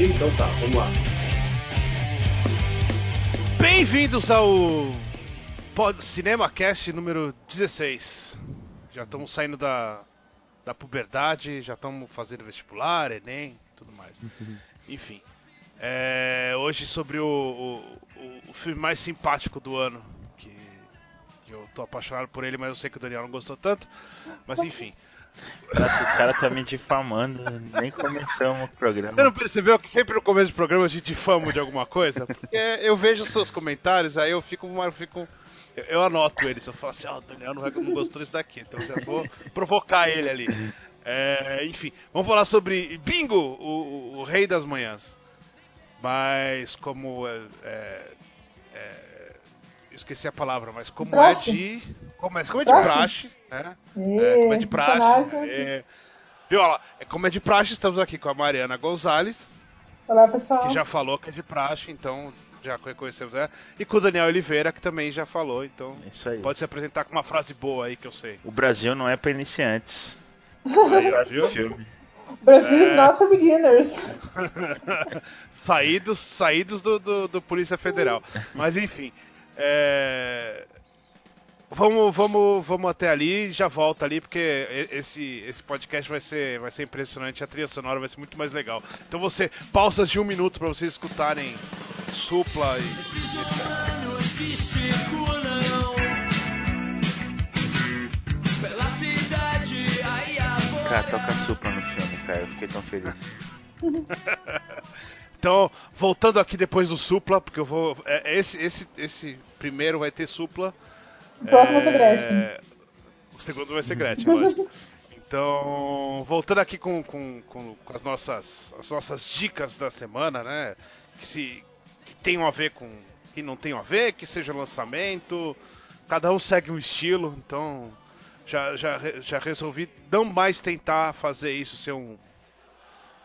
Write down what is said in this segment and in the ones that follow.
Então tá, vamos lá. Bem-vindos ao Pod Cinema Cast número 16. Já estamos saindo da, da puberdade, já estamos fazendo vestibular, Enem, tudo mais. Enfim. É, hoje sobre o, o, o, filme mais simpático do ano, que, que eu tô apaixonado por ele, mas eu sei que o Daniel não gostou tanto. Mas enfim. O cara tá me difamando, nem começamos o programa. Você não percebeu que sempre no começo do programa a gente difama de alguma coisa? Porque eu vejo os seus comentários, aí eu fico. Eu, fico, eu, eu anoto eles, eu falo assim, ó, oh, o Daniel não, vai, não gostou disso daqui, então eu já vou provocar ele ali. É, enfim, vamos falar sobre Bingo, o, o, Rei das Manhãs. Mas como é, é, é esqueci a palavra, mas como praxe. é de. Como é, como é de praxe, praxe né? E... É, como é de praxe. É, viu, olha lá, é como é de praxe, estamos aqui com a Mariana Gonzalez. Olá, pessoal. Que já falou que é de praxe, então já reconhecemos ela. E com o Daniel Oliveira, que também já falou, então Isso aí. pode se apresentar com uma frase boa aí que eu sei. O Brasil não é para iniciantes. Aí, filme. Brasil é... is not for beginners. saídos saídos do, do, do Polícia Federal. Mas enfim. É... Vamos, vamos, vamos até ali, já volta ali, porque esse, esse podcast vai ser, vai ser impressionante, a trilha sonora vai ser muito mais legal. Então você, pausas de um minuto para vocês escutarem Supla e, e etc. Cara, toca Supla no filme, cara, eu fiquei tão feliz. Então, voltando aqui depois do Supla, porque eu vou. É, esse, esse, esse primeiro vai ter Supla. O próximo é... vai ser Gretchen. O segundo vai ser Gretchen, lógico. Então, voltando aqui com, com, com, com, as, nossas, as nossas dicas da semana, né? Que, se, que tenham a ver com. que não tenham a ver, que seja lançamento. Cada um segue um estilo, então já, já, já resolvi não mais tentar fazer isso ser um,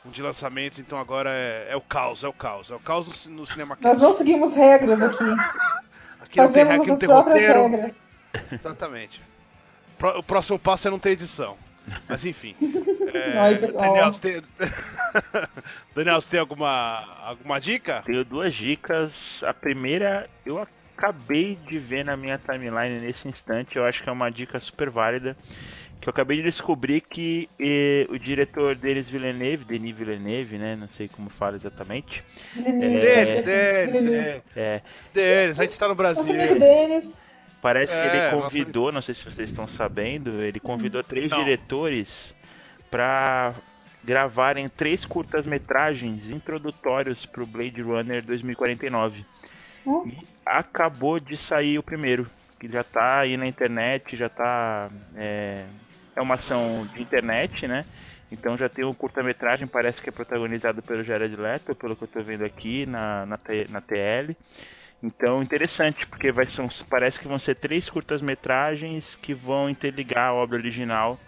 um de lançamento, então agora é, é, o caos, é o caos, é o caos no, no cinema. Nós não seguimos regras aqui. aqui não tem, aqui não tem roteiro. Regras. Exatamente. O próximo passo é não ter edição. Mas enfim. É, Daniel, você tem... Daniel, você tem alguma, alguma dica? Tenho duas dicas. A primeira, eu acabei de ver na minha timeline nesse instante. Eu acho que é uma dica super válida que eu acabei de descobrir que eh, o diretor deles, Villeneuve, Denis Villeneuve, né? Não sei como fala exatamente. Denis, Denis, é, Denis, a gente tá no Brasil. Denis. Parece que ele é, convidou, nossa... não sei se vocês estão sabendo, ele convidou hum, três não. diretores para gravarem três curtas-metragens introdutórios para o Blade Runner 2049. Hum? E acabou de sair o primeiro, que já está aí na internet, já está é, é uma ação de internet, né? Então já tem um curta-metragem, parece que é protagonizado pelo Jared Leto, pelo que eu estou vendo aqui na, na, na TL. Então interessante, porque vai ser, parece que vão ser três curtas-metragens que vão interligar a obra original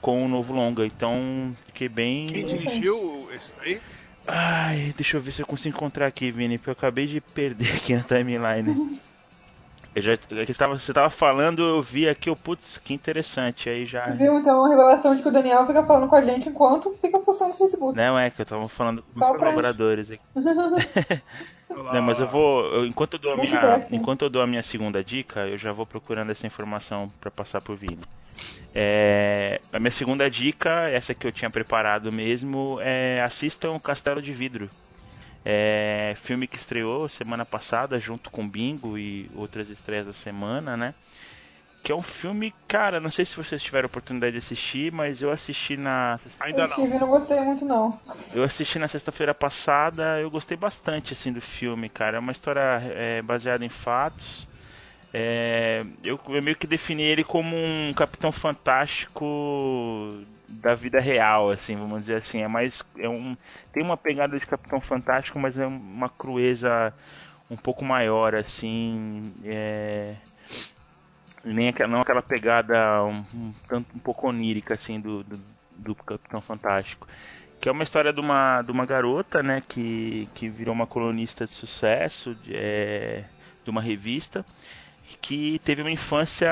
com o novo longa. Então fiquei bem. Quem dirigiu esse aí? Ai, deixa eu ver se eu consigo encontrar aqui, Vini, porque eu acabei de perder aqui na timeline. Eu já, eu estava, você estava falando, eu vi aqui, o putz, que interessante. Aí já. Você viu então a revelação de que o Daniel fica falando com a gente enquanto fica postando no Facebook. Não, é que eu estava falando com os colaboradores aqui. Não, mas eu vou. Eu, enquanto, eu dou a minha, enquanto eu dou a minha segunda dica, eu já vou procurando essa informação para passar pro Vini. É, a minha segunda dica, essa que eu tinha preparado mesmo, é assistam Castelo de Vidro. É, filme que estreou semana passada junto com Bingo e outras estreias da semana, né? Que é um filme, cara, não sei se vocês tiveram oportunidade de assistir, mas eu assisti na. Ainda não. Eu não gostei muito, não. Eu assisti na sexta-feira passada, eu gostei bastante, assim, do filme, cara. É uma história é, baseada em fatos. É, eu, eu, meio que defini ele como um Capitão Fantástico da vida real, assim, vamos dizer assim. É mais. É um, tem uma pegada de Capitão Fantástico, mas é uma crueza um pouco maior, assim. É, nem não aquela pegada um, um, tanto um pouco onírica assim do, do, do, Capitão Fantástico que é uma história de uma, de uma garota né que, que virou uma colunista de sucesso de, é, de uma revista que teve uma infância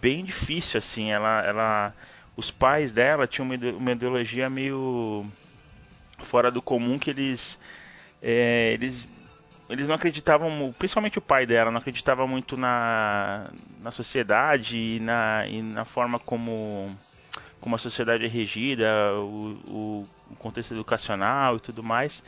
bem difícil assim ela ela os pais dela tinham uma ideologia meio fora do comum que eles é, eles eles não acreditavam, principalmente o pai dela, não acreditava muito na, na sociedade e na, e na forma como, como a sociedade é regida, o, o, o contexto educacional e tudo mais.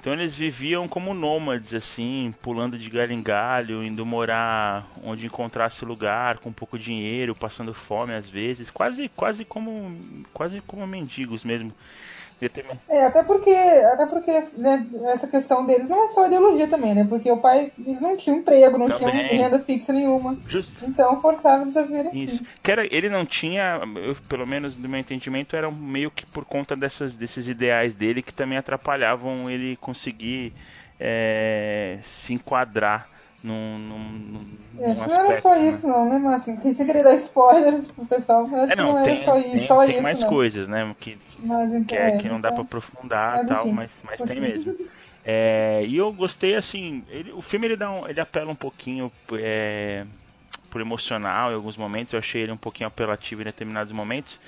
Então eles viviam como nômades, assim, pulando de galho em galho, indo morar onde encontrasse lugar, com pouco dinheiro, passando fome às vezes, quase, quase como, quase como mendigos mesmo. É, até porque, até porque né, essa questão deles não é só ideologia também, né? Porque o pai, eles não tinham emprego, não também. tinham renda fixa nenhuma. Just... Então forçava eles a viver assim. Isso. Que era, ele não tinha, eu, pelo menos do meu entendimento, era meio que por conta dessas, desses ideais dele que também atrapalhavam ele conseguir é, se enquadrar num, num, num acho que não era só né? isso, não, né, Márcio? Quem se querer dar spoilers pro pessoal, acho é, não, que não tem, era só isso. Tem, só tem isso, mais não. coisas, né? Que, mas, então, que, é, que não dá então, pra aprofundar mas, tal, enfim, mas, mas tem mesmo. É, e eu gostei, assim, ele, o filme ele, dá um, ele apela um pouquinho é, por emocional em alguns momentos, eu achei ele um pouquinho apelativo em determinados momentos,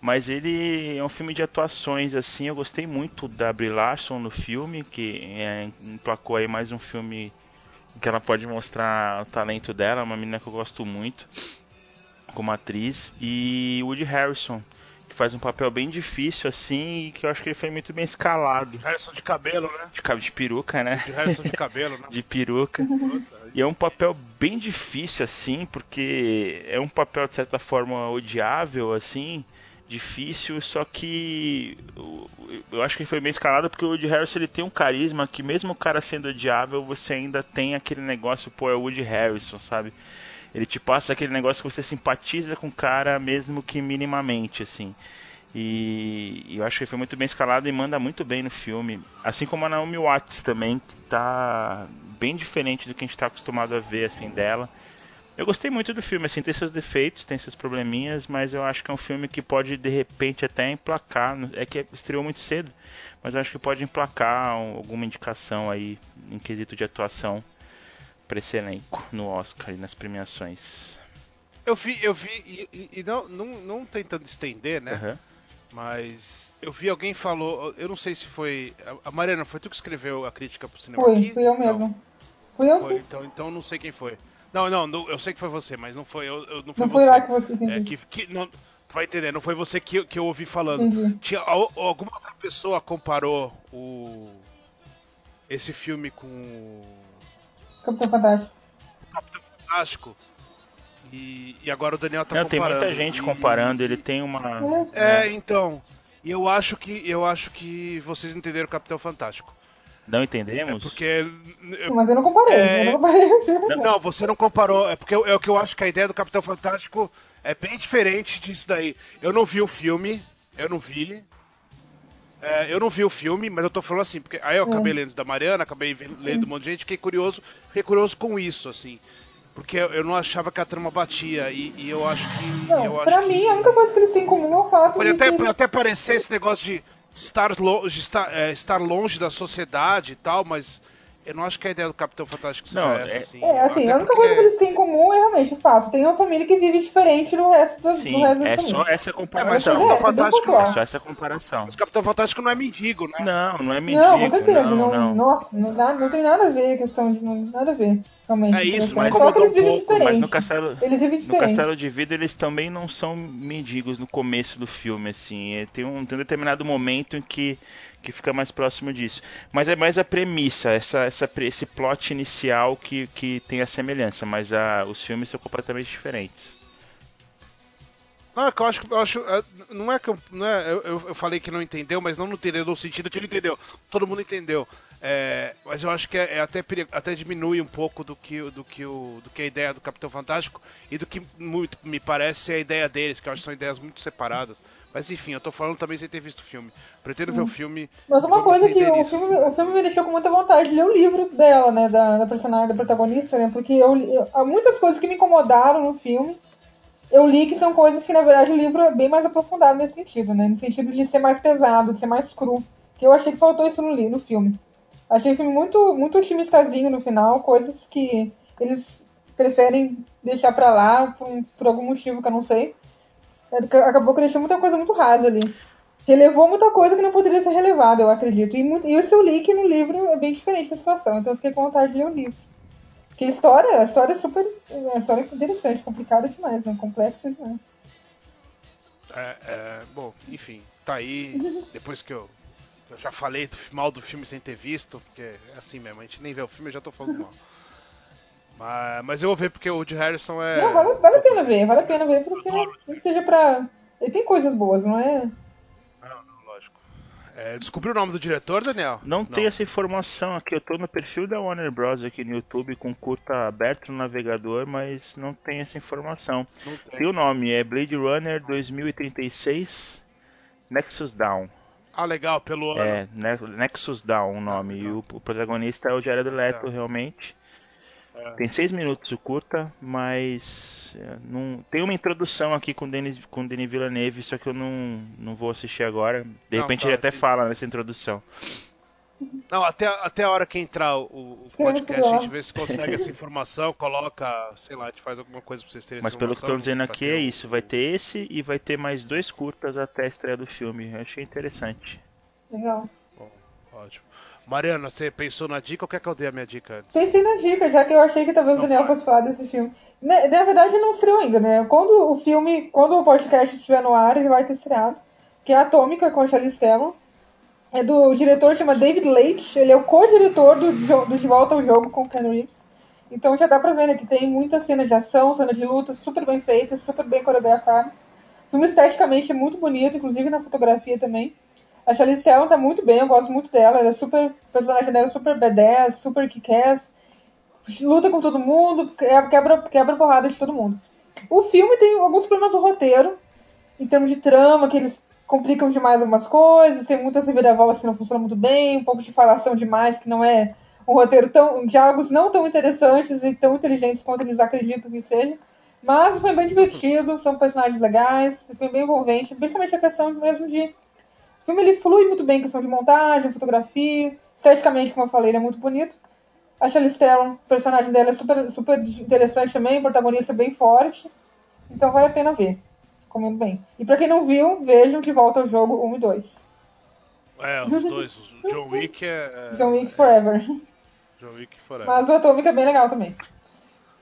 mas ele é um filme de atuações, assim, eu gostei muito da Brie Larson no filme, que é, emplacou aí mais um filme que ela pode mostrar o talento dela, uma menina que eu gosto muito como atriz, e Woody Harrison, que faz um papel bem difícil assim, e que eu acho que ele foi muito bem escalado. Harrison de cabelo, né? De, de peruca, né? De Harrison de cabelo, né? de peruca. e é um papel bem difícil assim, porque é um papel de certa forma odiável assim, difícil, só que eu acho que foi meio escalado porque o Woody Harrison ele tem um carisma que mesmo o cara sendo odiável, você ainda tem aquele negócio, pô, é o Woody sabe? Ele te passa aquele negócio que você simpatiza com o cara mesmo que minimamente, assim. E, e eu acho que foi muito bem escalado e manda muito bem no filme. Assim como a Naomi Watts também, que tá bem diferente do que a gente está acostumado a ver assim dela. Eu gostei muito do filme, assim, tem seus defeitos, tem seus probleminhas, mas eu acho que é um filme que pode de repente até emplacar. É que estreou muito cedo, mas eu acho que pode emplacar alguma indicação aí em quesito de atuação para esse elenco no Oscar e nas premiações. Eu vi, eu vi, e, e não, não, não, tentando estender, né? Uhum. Mas eu vi alguém falou, eu não sei se foi. A Mariana, foi tu que escreveu a crítica pro cinema? Foi, aqui? fui eu mesmo. Não. Fui eu foi, sim. Então, então não sei quem foi. Não, não, eu sei que foi você, mas não foi eu, eu não foi não foi lá que você entendeu. É, que, que, não, tu vai entender, não foi você que, que eu ouvi falando. Entendi. Tinha, alguma outra pessoa comparou o esse filme com Capitão Fantástico. Capitão Fantástico. E, e agora o Daniel tá não, comparando. Tem muita gente e, comparando, ele tem uma. É, então. E eu acho que eu acho que vocês entenderam o Capitão Fantástico. Não entendemos? É porque. Mas eu não comparei. É... Eu não, comparei não, não, você não comparou. É porque é o que eu acho que a ideia do Capitão Fantástico é bem diferente disso daí. Eu não vi o filme, eu não vi. É, eu não vi o filme, mas eu tô falando assim, porque aí eu acabei hum. lendo da Mariana, acabei vendo, lendo um monte de gente, fiquei curioso, fiquei curioso com isso, assim. Porque eu não achava que a trama batia, e, e eu acho que. Não, eu pra acho mim, que... a única coisa que eles têm em comum é o fato pode de. Até, que Pode até parecer esse negócio de estar, lo, estar, é, estar longe da sociedade e tal, mas eu não acho que a ideia do Capitão Fantástico seja não, essa, é... assim. É, assim, a única porque... coisa que eles têm em comum é realmente o fato. Tem uma família que vive diferente do resto, do, Sim, do resto é só essa comparação. É, mas o Capitão Fantástico é só essa comparação. Mas o Capitão Fantástico não é mendigo, né? Não, não é mendigo. Não, com certeza. Não, não, não. Nossa, não, não, tem nada a ver a questão de. Nada a ver. Realmente, é isso, mas só que eles vivem um diferente. Mas no castelo, eles vivem no castelo de vida eles também não são mendigos no começo do filme, assim. É, tem um, tem um determinado momento em que que fica mais próximo disso. Mas é mais a premissa, essa, essa, esse plot inicial que, que tem a semelhança, mas a, os filmes são completamente diferentes. Não, é eu acho, eu acho é, não é que eu, não é, eu, eu falei que não entendeu, mas não entendeu no sentido que ele entendeu. Todo mundo entendeu. É, mas eu acho que é, é até, até diminui um pouco do que, do, que o, do que a ideia do Capitão Fantástico e do que muito me parece a ideia deles, que eu acho que são ideias muito separadas. Mas enfim, eu tô falando também sem ter visto o filme. Pretendo hum. ver o filme. Mas uma coisa que o filme, o filme me deixou com muita vontade de ler o livro dela, né? Da, da personagem, da protagonista, né? Porque eu, eu, há muitas coisas que me incomodaram no filme. Eu li que são coisas que, na verdade, o livro é bem mais aprofundado nesse sentido, né? No sentido de ser mais pesado, de ser mais cru. Que eu achei que faltou isso no, no filme. Achei o filme muito, muito otimistazinho no final, coisas que eles preferem deixar pra lá por, por algum motivo que eu não sei. É, acabou que deixou muita coisa muito rasa ali. relevou muita coisa que não poderia ser relevada, eu acredito. E, e o seu link no livro é bem diferente da situação, então eu fiquei com vontade de ler o livro. Porque a história, a história é super. É uma história interessante, complicada demais, né? Complexa demais. É, é, bom, enfim, tá aí. Depois que eu, eu já falei do, mal do filme sem ter visto, porque é assim mesmo, a gente nem vê o filme, eu já tô falando mal. Mas, mas eu vou ver porque o Woody Harrison é. Não, vale, vale a pena ver, vale a pena ver, porque que seja pra. Ele tem coisas boas, não é? Não, não, lógico. É, descobriu o nome do diretor, Daniel? Não, não, tem essa informação aqui. Eu tô no perfil da Warner Bros. aqui no YouTube com curta aberto no navegador, mas não tem essa informação. Tem. tem. o nome, é Blade Runner 2036 Nexus Down. Ah, legal, pelo ano. É, Nexus Down o nome. Ah, e o, o, protagonista é o Jared Leto, realmente. É. Tem seis minutos o curta, mas é, não... tem uma introdução aqui com Denis, com Denis Villeneuve, só que eu não, não vou assistir agora. De não, repente tá, ele até fala nessa introdução. Não, até, até a hora que entrar o, o podcast, a gente vê se consegue essa informação, coloca, sei lá, a gente faz alguma coisa pra vocês terem Mas pelo que estão dizendo aqui é isso, vai ter esse e vai ter mais dois curtas até a estreia do filme. Eu achei interessante. Legal. Bom, ótimo. Mariana, você pensou na dica ou quer que eu dê a minha dica antes? Pensei na dica, já que eu achei que talvez o Daniel fosse falar desse filme. Na, na, verdade, não estreou ainda, né? Quando o filme, quando o podcast estiver no ar, ele vai ter estreado. Que é Atômica, com Charlize Theron. É do diretor, chama David Leitch. Ele é o co-diretor do, do De Volta ao Jogo com Ken Reeves. Então já dá pra ver né, que tem muitas cenas de ação, cenas de luta super bem feitas, super bem coreografadas. O filme esteticamente é muito bonito, inclusive na fotografia também. A Charlize Theron tá muito bem, eu gosto muito dela. Ela é super. O personagem dela é super badass, super kick-ass. Luta com todo mundo, quebra, quebra porrada de todo mundo. O filme tem alguns problemas no roteiro, em termos de trama, que eles complicam demais algumas coisas, tem muitas reviravoltas que não funcionam muito bem, um pouco de falação demais, que não é um roteiro tão. diálogos não tão interessantes e tão inteligentes quanto eles acreditam que seja. Mas foi bem divertido, são personagens legais, foi bem envolvente, principalmente a questão mesmo de o filme ele flui muito bem em questão de montagem, fotografia, esteticamente, como eu falei, ele é muito bonito. A Charlize Theron, o personagem dela é super, super interessante também, protagonista bem forte. Então vale a pena ver. Recomendo bem. E pra quem não viu, vejam De Volta ao Jogo 1 e 2. É, os dois. O John Wick é... John Wick Forever. John Wick Forever. Mas o Atômica é bem legal também.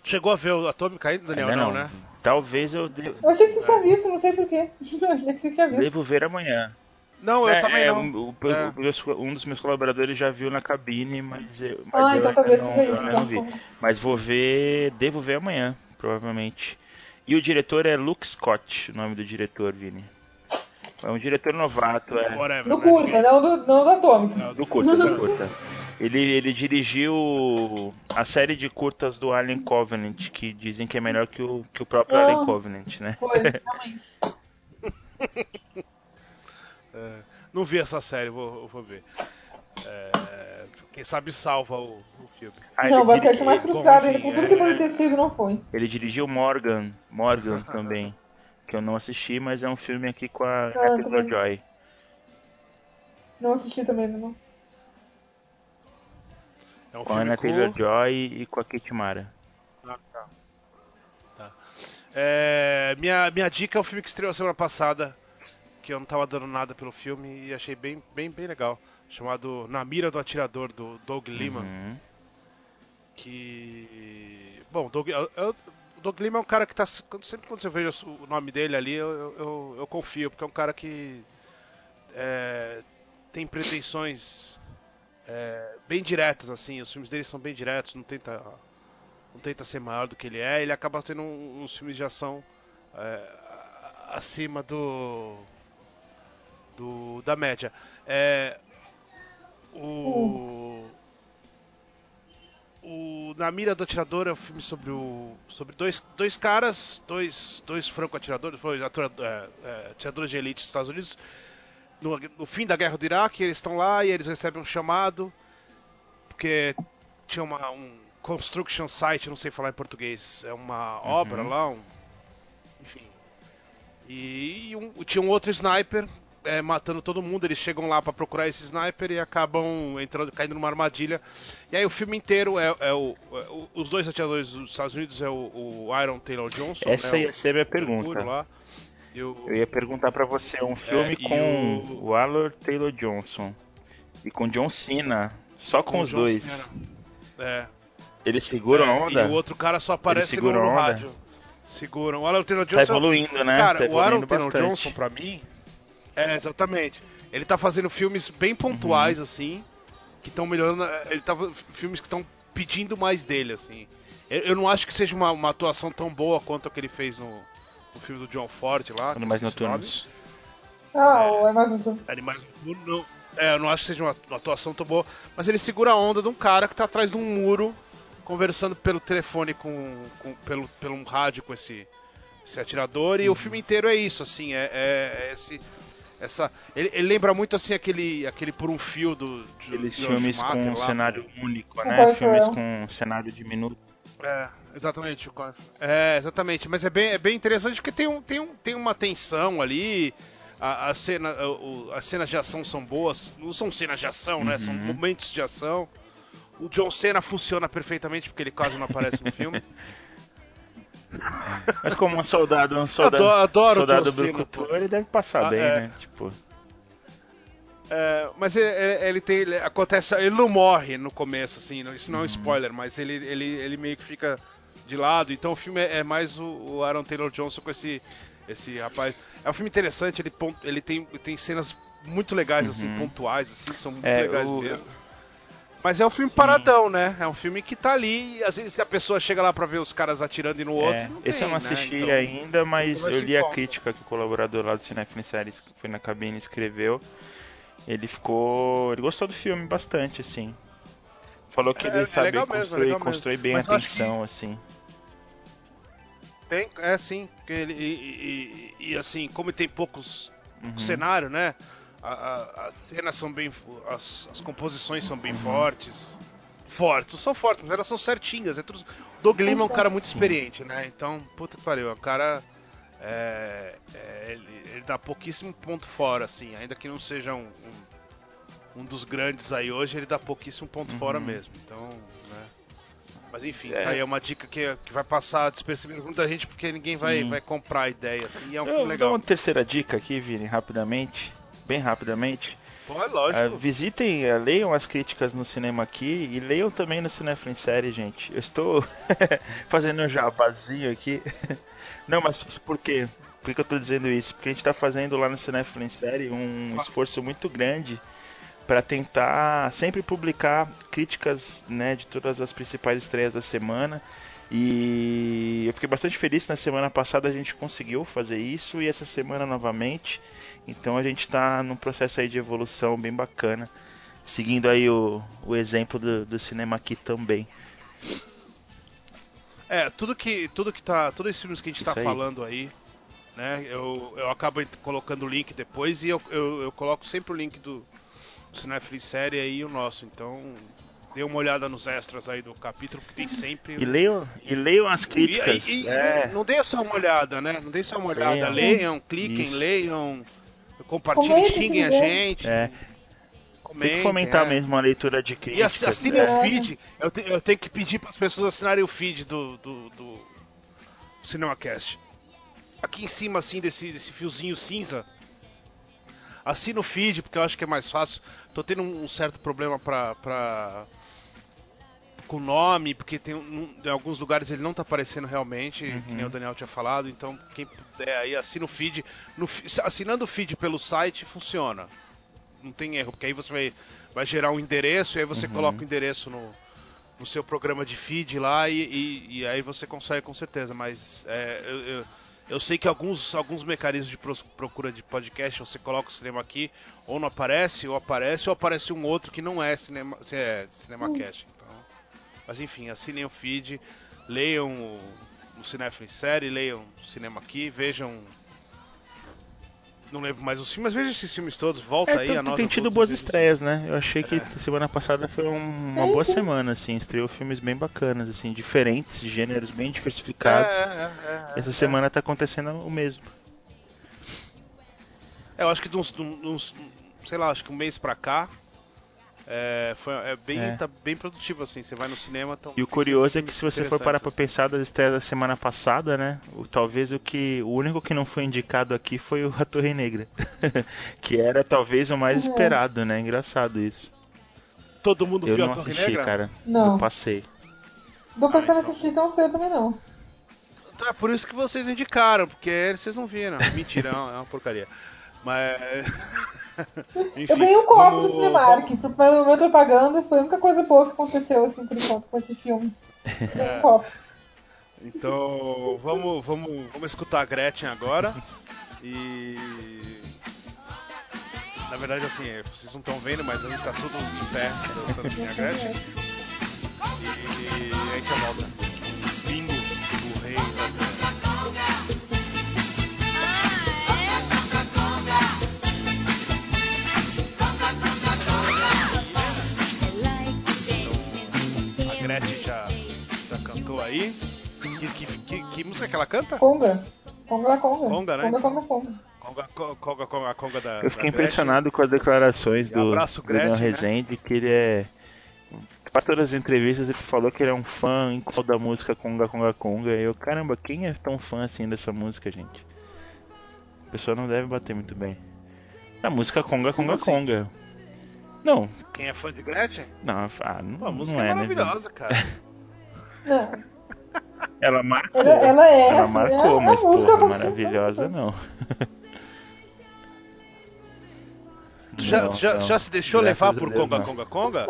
Chegou a ver o Atômica ainda, Daniel? Ainda não, não, né? Talvez eu... Eu achei que você tinha visto, não sei porquê. Eu achei que você tinha visto. Devo ver amanhã. Não, eu é, também é, não. O, é. Um dos meus colaboradores já viu na cabine, mas eu, mas ah, eu então talvez não, não, não vi. Mas vou ver, devo ver amanhã, provavelmente. E o diretor é Luke Scott, o nome do diretor, Vini. É um diretor novato, é. Whatever, do né? curta, não do, não do Atômico. Do curta, do curta. Ele, ele dirigiu a série de curtas do Alien Covenant, que dizem que é melhor que o, que o próprio ah, Alien Covenant, né? Foi, realmente. É, não vi essa série, vou, vou ver. É, quem sabe salva o, o filme. Ah, não, vai ficar mais frustrado ainda com tudo que pode ter sido, não foi. Ele dirigiu Morgan, Morgan também, que eu não assisti, mas é um filme aqui com a ah, Taylor-Joy. Não assisti também, não. É um com a Anna Taylor-Joy e com a Kate Mara. Ah, tá. tá. É, minha, minha dica é um filme que estreou semana passada, que eu não tava dando nada pelo filme e achei bem, bem, bem legal. Chamado Na Mira do Atirador, do Doug Liman. Uhum. Que. Bom, Doug, eu, Doug Liman é um cara que tá. Sempre quando você vê o nome dele ali, eu, eu, eu confio, porque é um cara que. É, tem pretensões é, bem diretas, assim. Os filmes dele são bem diretos, não tenta. Não tenta ser maior do que ele é, ele acaba tendo uns filmes de ação é, acima do do, da média. É, o, o Na Mira do Atirador é um filme sobre, o, sobre dois, dois caras, dois, dois franco-atiradores, foi é, é, atiradores de elite dos Estados Unidos. No, no, fim da guerra do Iraque, eles estão lá e eles recebem um chamado, porque tinha uma, um construction site, não sei falar em português, é uma uhum. obra lá, um, enfim. E, e um, tinha um outro sniper é, matando todo mundo. Eles chegam lá para procurar esse sniper e acabam entrando, caindo numa armadilha. E aí o filme inteiro é, é, o, é o, os dois atiradores dos Estados Unidos é o, o Iron Taylor Johnson. Essa né, ia ser a minha pergunta. Eu, eu ia perguntar para você, um filme é, com o... o Allor Taylor Johnson e com John Cena, só com, com os John dois. Cena. É. Eles seguram é, a onda? E o outro cara só aparece no, rádio. Seguram. O Aaron Taylor Johnson. Tá evoluindo, né? Cara, tá evoluindo o Aaron Taylor Johnson, pra mim. É, exatamente. Ele tá fazendo filmes bem pontuais, uhum. assim. Que estão melhorando. Ele tá filmes que estão pedindo mais dele, assim. Eu, eu, não acho que seja uma, uma, atuação tão boa quanto a que ele fez no, no filme do John Ford lá. Animais Noturnos. Ah, o Animais Noturnos. Animais Noturnos, não. É, eu não acho que seja uma, uma, atuação tão boa. Mas ele segura a onda de um cara que tá atrás de um muro, conversando pelo telefone com. com pelo, pelo rádio com esse, esse atirador. E uhum. o filme inteiro é isso, assim, é, é, é esse. Essa, ele, ele, lembra muito assim aquele, aquele por um fio do. De, Aqueles filmes com um cenário único, né? Filmes com um cenário diminuto. É, exatamente. É, exatamente. Mas é bem, é bem interessante porque tem, um, tem, um, tem uma tensão ali. A, a cena, a, as cenas de ação são boas. Não são cenas de ação, uhum. né? São uhum. momentos de ação. O John Cena funciona perfeitamente porque ele quase não aparece no filme. Mas como um soldado, um soldado, adoro, adoro soldado brucutor, ele deve passar ah, bem, é. né? Tipo. É, mas ele, ele tem. Ele, acontece. Ele não morre no começo, assim, isso não é um uhum. spoiler, mas ele, ele, ele meio que fica de lado. Então o filme é, é mais o, o, Aaron Taylor Johnson com esse, esse rapaz. É um filme interessante, ele, ele tem, tem cenas muito legais, assim, uhum. assim, pontuais, assim, que são muito é, legais o... mesmo. Mas é um filme Sim. paradão, né? É um filme que tá ali, e às vezes a pessoa chega lá pra ver os caras atirando e no outro. É, esse tem, eu não né? assisti né? então, ainda, mas eu li a crítica que o colaborador lá do Cinefine Séries que foi na cabine escreveu. Ele ficou. Ele gostou do filme bastante, assim. Falou que é, ele é sabe construir, construir bem Mas a tensão, que... assim. Tem, é sim. Ele, e, e, e, assim, como tem poucos uhum. cenário, né? A, a, as cenas são bem. As, as composições são bem uhum. fortes. Fortes, são fortes, mas elas são certinhas. É tudo... Doug Lima é um cara muito experiente, né? Então, puta que pariu, é um cara é, é, ele, ele, dá pouquíssimo ponto fora, assim, ainda que não seja um, um, um dos grandes aí hoje, ele dá pouquíssimo ponto uhum. fora mesmo. Então, né? Mas enfim, é. tá aí é uma dica que, que vai passar despercebida por muita gente porque ninguém vai, vai comprar a ideia, assim, e é um Eu filme legal. Vou dar uma terceira dica aqui, Vini, rapidamente, bem rapidamente. Pô, é lógico. Uh, visitem, uh, leiam as críticas no cinema aqui e leiam também no Cineflix Série, gente. Eu estou fazendo um jabazinho aqui. Não, mas por quê? Por que eu tô dizendo isso? Porque a gente está fazendo lá no Cinefilm Série um esforço muito grande para tentar sempre publicar críticas né, de todas as principais estreias da semana. E eu fiquei bastante feliz na semana passada a gente conseguiu fazer isso e essa semana novamente. Então a gente está num processo aí de evolução bem bacana, seguindo aí o, o exemplo do, do cinema aqui também. É, tudo que, tudo que tá. Todos esses filmes que a gente está falando aí, né? Eu, eu acabo colocando o link depois e eu, eu, eu coloco sempre o link do, do Cineflix Série aí e o nosso. Então, dê uma olhada nos extras aí do capítulo, porque tem sempre. E leiam, e leiam as críticas. E, e, é. Não dê só uma olhada, né? Não dê só uma olhada. Leiam, leiam cliquem, Isso. leiam, compartilhem, xinguem a gente. É. Comentem, Tem que fomentar é. mesmo a leitura de críticas. E assinem né? o feed. Eu, te, eu, tenho que pedir para as pessoas assinarem o feed do, do, do CinemaCast. Aqui em cima, assim, desse, desse fiozinho cinza. Assina o feed, porque eu acho que é mais fácil. Tô tendo um certo problema pra, pra... com o nome, porque tem um, em alguns lugares ele não tá aparecendo realmente, uhum. que nem o Daniel tinha falado. Então, quem puder aí, assina o feed. No, assinando o feed pelo site, funciona não tem erro, porque aí você vai, vai gerar um endereço e aí você uhum. coloca o endereço no, no seu programa de feed lá e, e, e aí você consegue com certeza. Mas é, eu, eu, eu, sei que alguns, alguns mecanismos de procura de podcast você coloca o cinema aqui, ou não aparece, ou aparece, ou aparece um outro que não é cinema, é CinemaCast. Então, mas enfim, assinem o feed, leiam o, o Cinefilm Série, leiam o cinema aqui, vejam não lembro mais os filmes, mas veja esses filmes todos, volta é, aí, anota Tem tido boas estreias, né? Eu achei que é. semana passada foi um, uma boa semana, assim, estreou filmes bem bacanas, assim, diferentes, gêneros bem diversificados. É, é, é Essa semana tá acontecendo o mesmo. É, eu acho que de uns, uns, sei lá, acho que um mês pra cá, É, foi, é bem, é. Tá bem produtivo, assim. Você vai no cinema. Tão, e o curioso é que se você for parar pra assim. pensar das estreias da semana passada, né? O, talvez o que. O único que não foi indicado aqui foi o A Torre Negra. que era talvez o mais uhum. esperado, né? Engraçado isso. Todo mundo eu viu a Torre assisti, Negra? cara. Não. Eu passei. Tô pensando ah, então. assistir tão cedo também não. É por isso que vocês indicaram, porque vocês não viram. Mentira, é uma porcaria. Mas. Enfim, eu ganhei um copo vamos... do Cinemark pro meu propaganda. Foi a única coisa boa que aconteceu assim por enquanto com esse filme. Ganhei um copo. Então vamos, vamos, vamos escutar a Gretchen agora. E. Na verdade, assim, vocês não estão vendo, mas a gente tá tudo de pé dançando a Gretchen. Música que ela canta? Conga. Conga la Conga. Conga, né? Conga, Conga, Conga. Conga, Conga, Conga, Conga da. Eu fiquei impressionado com as declarações do, abraço, do Daniel né? Rezende, né? que ele é. Para todas as entrevistas ele falou que ele é um fã da música Conga Conga Conga. E eu, caramba, quem é tão fã assim dessa música, gente? A pessoa não deve bater muito bem. A música Conga Conga assim? Conga. Não. Quem é fã de Gretchen? Não, ah, não, Pô, a música não é, é né, maravilhosa, né? cara. Não. Ela marcou. Ela, ela é, ela assim, marcou, é mas porra, maravilhosa não. já, não, já, não. já se deixou Graças levar por Conga Conga Conga?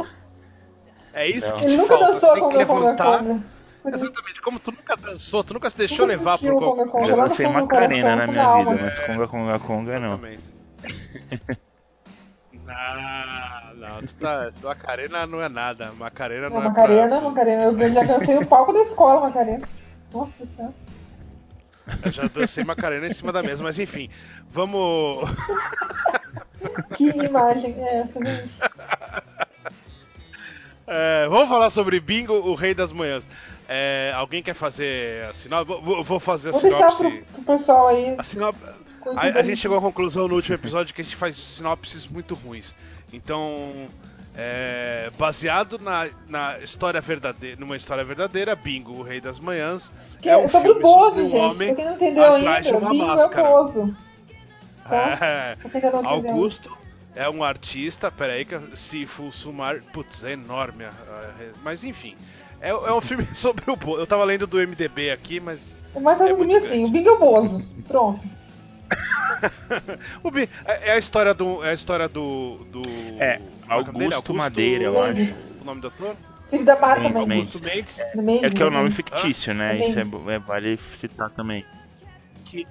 É isso não. que te Ele nunca falta. dançou Você tem que levantar. Conga, Exatamente, como tu nunca dançou, tu nunca se deixou nunca levar por Conga Conga. Eu dancei Macarena na minha vida, mas Conga Conga Conga não. Não, não, tu tá, Macarena não é nada. Macarena não, não é Macarena, pra... Macarena, eu já dancei o palco da escola, Macarena. Nossa senhora. Eu já dancei Macarena em cima da mesa, mas enfim, vamos. que imagem é essa, gente? É, vamos falar sobre Bingo, o Rei das Manhãs. É, alguém quer fazer a sinopse? Vou, vou fazer a vou sinopse. Pro, pro pessoal aí. A sinopse. A, a, gente chegou à conclusão no último episódio que a gente faz sinopses muito ruins. Então, é, baseado na, na história verdadeira, numa história verdadeira, Bingo, o Rei das Manhãs, que é um sobre filme o Bozo, sobre um gente. homem pra quem não entendeu ainda, Bingo máscara. é o Bozo. Tá? É, Augusto é um artista, peraí que Sifu Sumar, putz, é enorme, mas enfim. É, é um filme sobre o Bozo. Eu tava lendo do MDB aqui, mas. É mais ou menos assim, o Bingo é o Bozo. Pronto. o B, é, é a história do. É a história do. do é, Augusto, Augusto Madeira, eu acho. O nome do ator? Filho da Marta Mendes. Augusto Mendes. É, é que é o nome fictício, ah? né? Isso é, é, vale citar também. Que,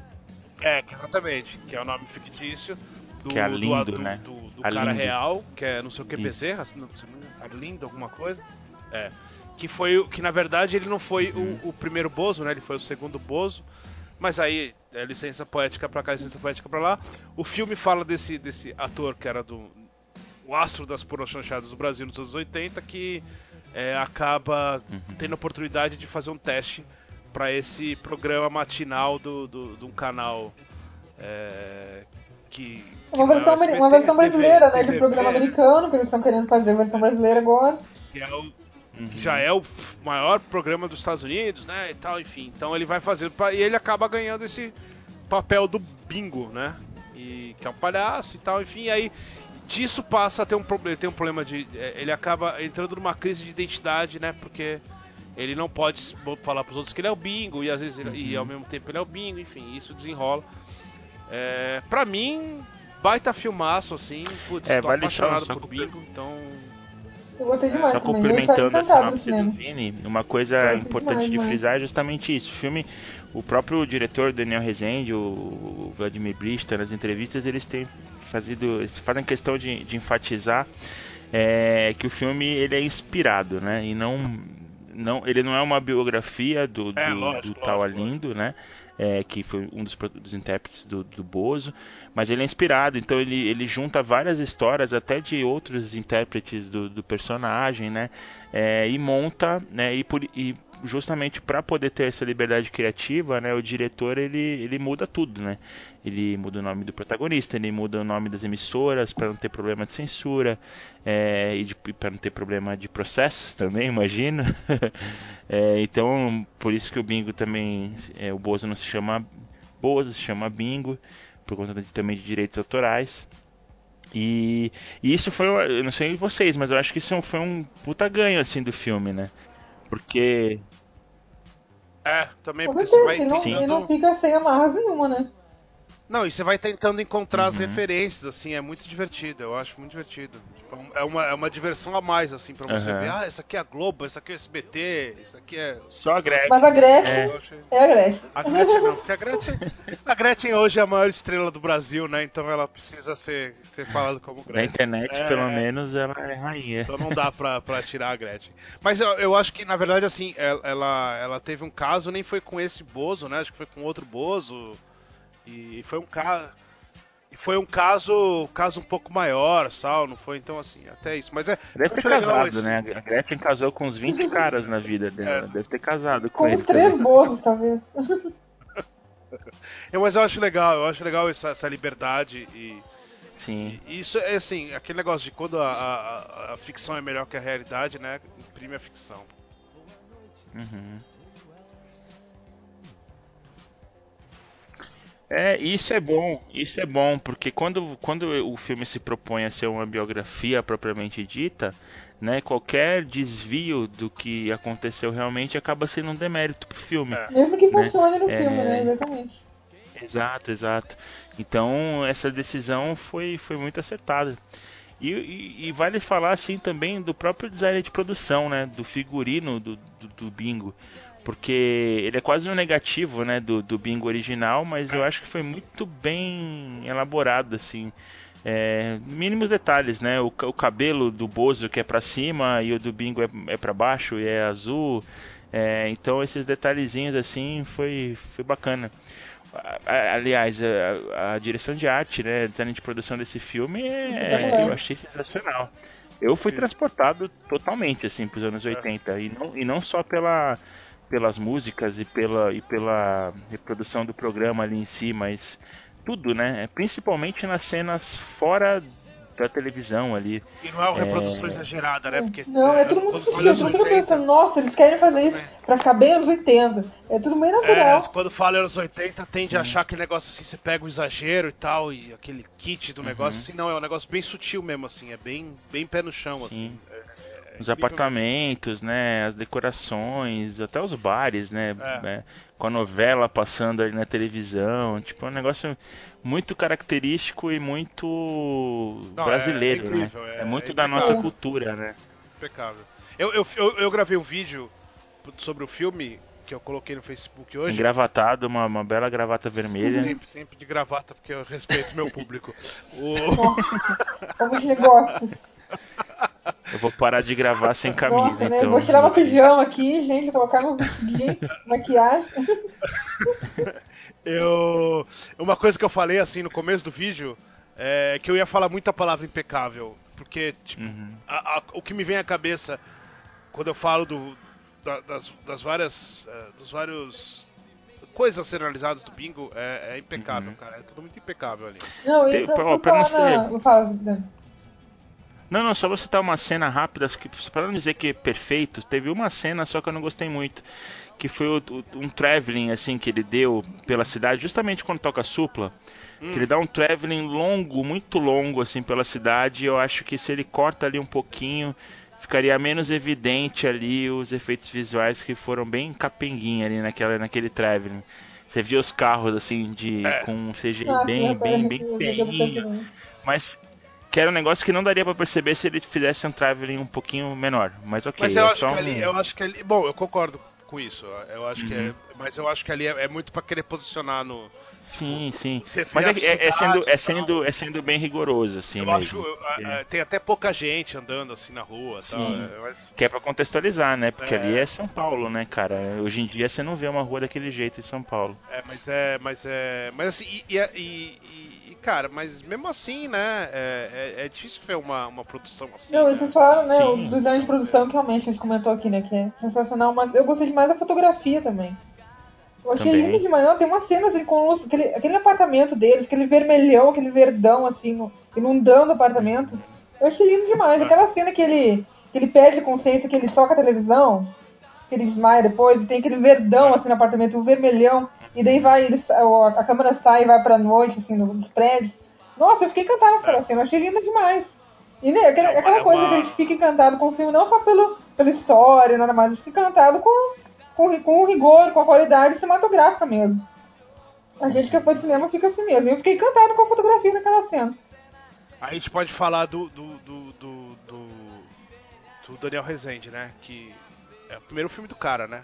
é, exatamente. Que é o nome fictício do, que é lindo, do, né? do, do cara real, que é não sei o que Bezerra, não, Arlindo, alguma coisa. É. Que foi que na verdade ele não foi hum. o, o, primeiro Bozo, né? Ele foi o segundo Bozo. Mas aí, é licença poética pra cá, licença poética pra lá. O filme fala desse, desse ator que era do. O astro das pornochanchadas do Brasil nos anos 80, que é, acaba uhum. tendo a oportunidade de fazer um teste para esse programa matinal do, do, de um canal é, que, que uma versão, SBT, uma versão brasileira, TV, né, de um programa americano que eles estão querendo fazer a versão brasileira agora. Que é o Uhum. que já é o maior programa dos Estados Unidos, né, e tal, enfim. Então ele vai fazer e ele acaba ganhando esse papel do bingo, né? E que é um palhaço e tal, enfim, e aí disso passa a ter um problema, tem um problema de é, ele acaba entrando numa crise de identidade, né? Porque ele não pode falar para os outros que ele é o bingo e às vezes ele, uhum. e ao mesmo tempo ele é o bingo, enfim, isso desenrola. É, para mim, baita filmaço assim, putz, é, tô vale apaixonado por bingo, então eu gostei demais Só complementando a sinopse do Vini, uma coisa importante demais, de frisar é justamente isso. O filme, o próprio diretor Daniel Rezende, o Vladimir Brista, nas entrevistas, eles têm fazido, eles fazem questão de, de enfatizar é, que o filme ele é inspirado, né? E não não, ele não é uma biografia do, do, é, lógico, do Tal Alindo, né? É, que foi um dos, dos intérpretes do, do Bozo, mas ele é inspirado, então ele, ele junta várias histórias, até de outros intérpretes do, do personagem, né? É, e monta, né? E, por, e justamente para poder ter essa liberdade criativa, né, o diretor ele, ele muda tudo, né? Ele muda o nome do protagonista, ele muda o nome das emissoras para não ter problema de censura é, e para não ter problema de processos também, imagino. é, então, por isso que o Bingo também, é, o Bozo não se chama Bozo, se chama Bingo, por conta de, também de direitos autorais. E, e, isso foi, eu não sei vocês, mas eu acho que isso foi um puta ganho assim do filme, né? Porque. É, também porque você vai. Ele não, ele não fica sem amarras nenhuma, né? Não, e você vai tentando encontrar uhum. as referências, assim, é muito divertido, eu acho muito divertido. Tipo, é, uma, é uma diversão a mais, assim, pra você uhum. ver. Ah, essa aqui é a Globo, essa aqui é o SBT, isso aqui é. Só a Gretchen. Mas a Gretchen é, é a Gretchen. A Gretchen não, porque a Gretchen. A Gretchen hoje é a maior estrela do Brasil, né? Então ela precisa ser, ser falada como Gretchen. Na internet, é, pelo menos, ela é rainha. Então não dá pra, pra tirar a Gretchen. Mas eu, eu acho que, na verdade, assim, ela, ela teve um caso, nem foi com esse Bozo, né? Acho que foi com outro Bozo. E foi um caso. E foi um caso, caso um pouco maior, Sal, não foi então assim, até isso. Mas é. Deve ter casado, esse... né? A Gretchen casou com uns 20 caras na vida dela. É. Deve ter casado com, com uns três bozos, talvez. é, mas eu acho legal, eu acho legal essa, essa liberdade e. Sim. E isso é assim, aquele negócio de quando a, a, a, ficção é melhor que a realidade, né? Imprime a ficção. Uhum. É, isso é bom, isso é bom, porque quando, quando o filme se propõe a ser uma biografia propriamente dita, né, qualquer desvio do que aconteceu realmente acaba sendo um demérito pro filme. É. Mesmo que né? funcione no é... filme, né, exatamente. Exato, exato. Então essa decisão foi, foi muito acertada. E, e, e, vale falar assim também do próprio design de produção, né, do figurino do, do, do bingo porque ele é quase um negativo, né, do, do bingo original, mas eu acho que foi muito bem elaborado, assim. É, mínimos detalhes, né? O, o cabelo do Bozo que é para cima e o do Bingo é, é para baixo e é azul. É, então esses detalhezinhos assim foi, foi bacana. Aliás, a, a, direção de arte, né, design de produção desse filme, é, eu achei sensacional. Eu fui transportado totalmente assim para os anos 80 e não, e não só pela pelas músicas e pela, e pela reprodução do programa ali em si, mas tudo, né? Principalmente nas cenas fora da televisão ali. E não é uma reprodução é... exagerada, né? Porque, não, é tudo muito sutil, tudo fica pensando, nossa, eles querem fazer isso é. pra ficar bem anos 80. É tudo meio natural. É, quando fala anos 80, tende Sim. a achar aquele negócio assim, você pega o exagero e tal, e aquele kit do negócio, uhum. assim, não, é um negócio bem sutil mesmo, assim, é bem, bem pé no chão, Sim. assim. É os apartamentos, né, as decorações, até os bares, né, é. é. com a novela passando ali na televisão, tipo é um negócio muito característico e muito Não, é brasileiro, é, incrível, né? É, muito da nossa cultura, né? Impecável. Eu, eu, eu, eu, gravei um vídeo sobre o filme que eu coloquei no Facebook hoje. Engravatado, uma, uma bela gravata vermelha. Sempre, sempre de gravata, porque eu respeito meu público. O... Nossa, negócios. Eu vou parar de gravar sem camisa, Nossa, né? então. Vou tirar uma pijama aqui, gente, vou colocar meu vestidinho, maquiagem. Eu... Uma coisa que eu falei, assim, no começo do vídeo, é que eu ia falar muita palavra impecável. Porque, tipo, uhum. a, a, o que me vem à cabeça quando eu falo do, da, das, das, várias... Uh, dos vários coisas a serem analisadas do bingo é, é impecável, uhum. cara. É tudo muito impecável ali. Não, e pra, pra, pra, pra falar na... Não, não, só vou citar uma cena rápida, para não dizer que é perfeito, teve uma cena só que eu não gostei muito, que foi o, o, um traveling assim que ele deu pela cidade, justamente quando toca supla, hum. que ele dá um traveling longo, muito longo assim pela cidade, e eu acho que se ele corta ali um pouquinho, ficaria menos evidente ali os efeitos visuais que foram bem capenguinha ali naquela, naquele traveling. Você via os carros assim de é. com um CGI bem, sim, bem, bem, bem, bem, mas que era um negócio que não daria para perceber se ele fizesse um traveling um pouquinho menor. Mas ok. Mas eu, é acho, que um... ali, eu acho que ali. Bom, eu concordo com isso. Eu acho uhum. que é, uhum. mas eu acho que ali é, é muito para querer posicionar no Sim, sim. Mas é, é, é, sendo, é, sendo, é sendo bem rigoroso, assim. Eu mesmo. acho. É. Tem até pouca gente andando assim na rua. Sim. Tal, mas... Que é pra contextualizar, né? Porque ali é São Paulo, né, cara? Hoje em dia você não vê uma rua daquele jeito em São Paulo. É, mas é. Mas é. Mas assim, e, e, e cara, mas mesmo assim, né? É, é, é, difícil ver uma, uma produção assim. Não, né? vocês falaram, né? Sim, dos anos de produção que realmente a gente comentou aqui, né? Que é sensacional, mas eu gostei demais da fotografia também. Eu achei Também. lindo demais. Não, tem umas cenas assim, com luz, aquele, aquele apartamento deles, aquele vermelhão, aquele verdão assim, inundando o apartamento. Eu achei lindo demais. Aquela cena que ele, que ele perde a consciência, que ele soca a televisão, que ele desmaia depois, e tem aquele verdão assim no apartamento, um vermelhão, e daí vai, ele, a câmera sai e vai pra noite, assim, nos prédios. Nossa, eu fiquei encantada com aquela é. cena, eu achei linda demais. E né, aquela, aquela coisa que a gente fica encantado com o filme, não só pelo, pela história, nada mais, a gente fica encantado com com, com rigor, com a qualidade cinematográfica mesmo. A gente que foi cinema fica assim mesmo. Eu fiquei encantado com a fotografia naquela cena. A gente pode falar do, do, do, do, do, do Daniel Rezende, né? Que é o primeiro filme do cara, né?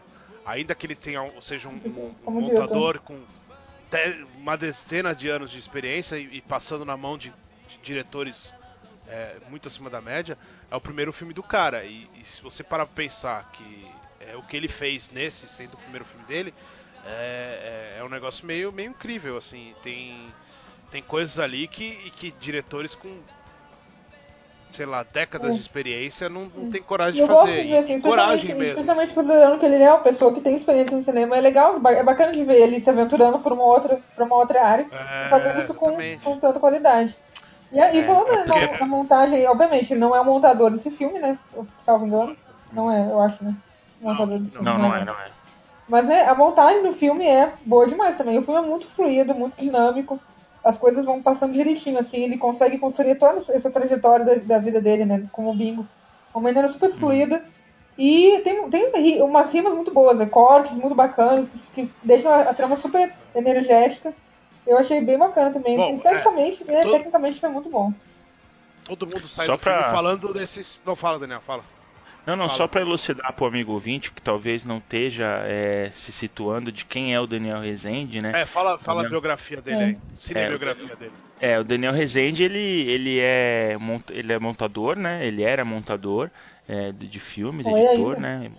Ainda que ele tenha, seja um, um, um montador com uma dezena de anos de experiência e, e passando na mão de, de diretores é, muito acima da média, é o primeiro filme do cara. E, e se você parar pra pensar que é, o que ele fez nesse, sendo o primeiro filme dele, é, é, é, um negócio meio, meio incrível, assim. Tem, tem coisas ali que, que diretores com, sei lá, décadas é. de experiência não, não tem coragem de fazer. De ver, assim, coragem mesmo. Especialmente considerando que ele é uma pessoa que tem experiência no cinema, é legal, é bacana de ver ele se aventurando por uma outra, por uma outra área, é, fazendo isso com, com tanta qualidade. E, e é, falando é porque... na, na, montagem, obviamente, ele não é o montador desse filme, né? Salvo engano. Não é, eu acho, né? montador de filme. Não, não é, não é. Mas né, a montagem do filme é boa demais também. O filme é muito fluido, muito dinâmico. As coisas vão passando direitinho, assim. Ele consegue construir toda essa trajetória da, da vida dele, né? Como bingo. Uma maneira super fluida. E tem, tem umas rimas muito boas, né, cortes muito bacanas, que, que deixam a, a, trama super energética. Eu achei bem bacana também. Bom, Esteticamente, é, né, todo... tecnicamente foi muito bom. Todo mundo sai Só do pra... falando desses. Não fala, Daniel, fala. Não, não, Fala. só para elucidar para o amigo ouvinte que talvez não esteja é, se situando de quem é o Daniel Rezende, né? É, fala, fala a biografia dele aí, cinebiografia é, dele. É, o Daniel Rezende, ele, ele, é, ele é montador, né? Ele era montador é, de filmes, Foi editor, ainda. né?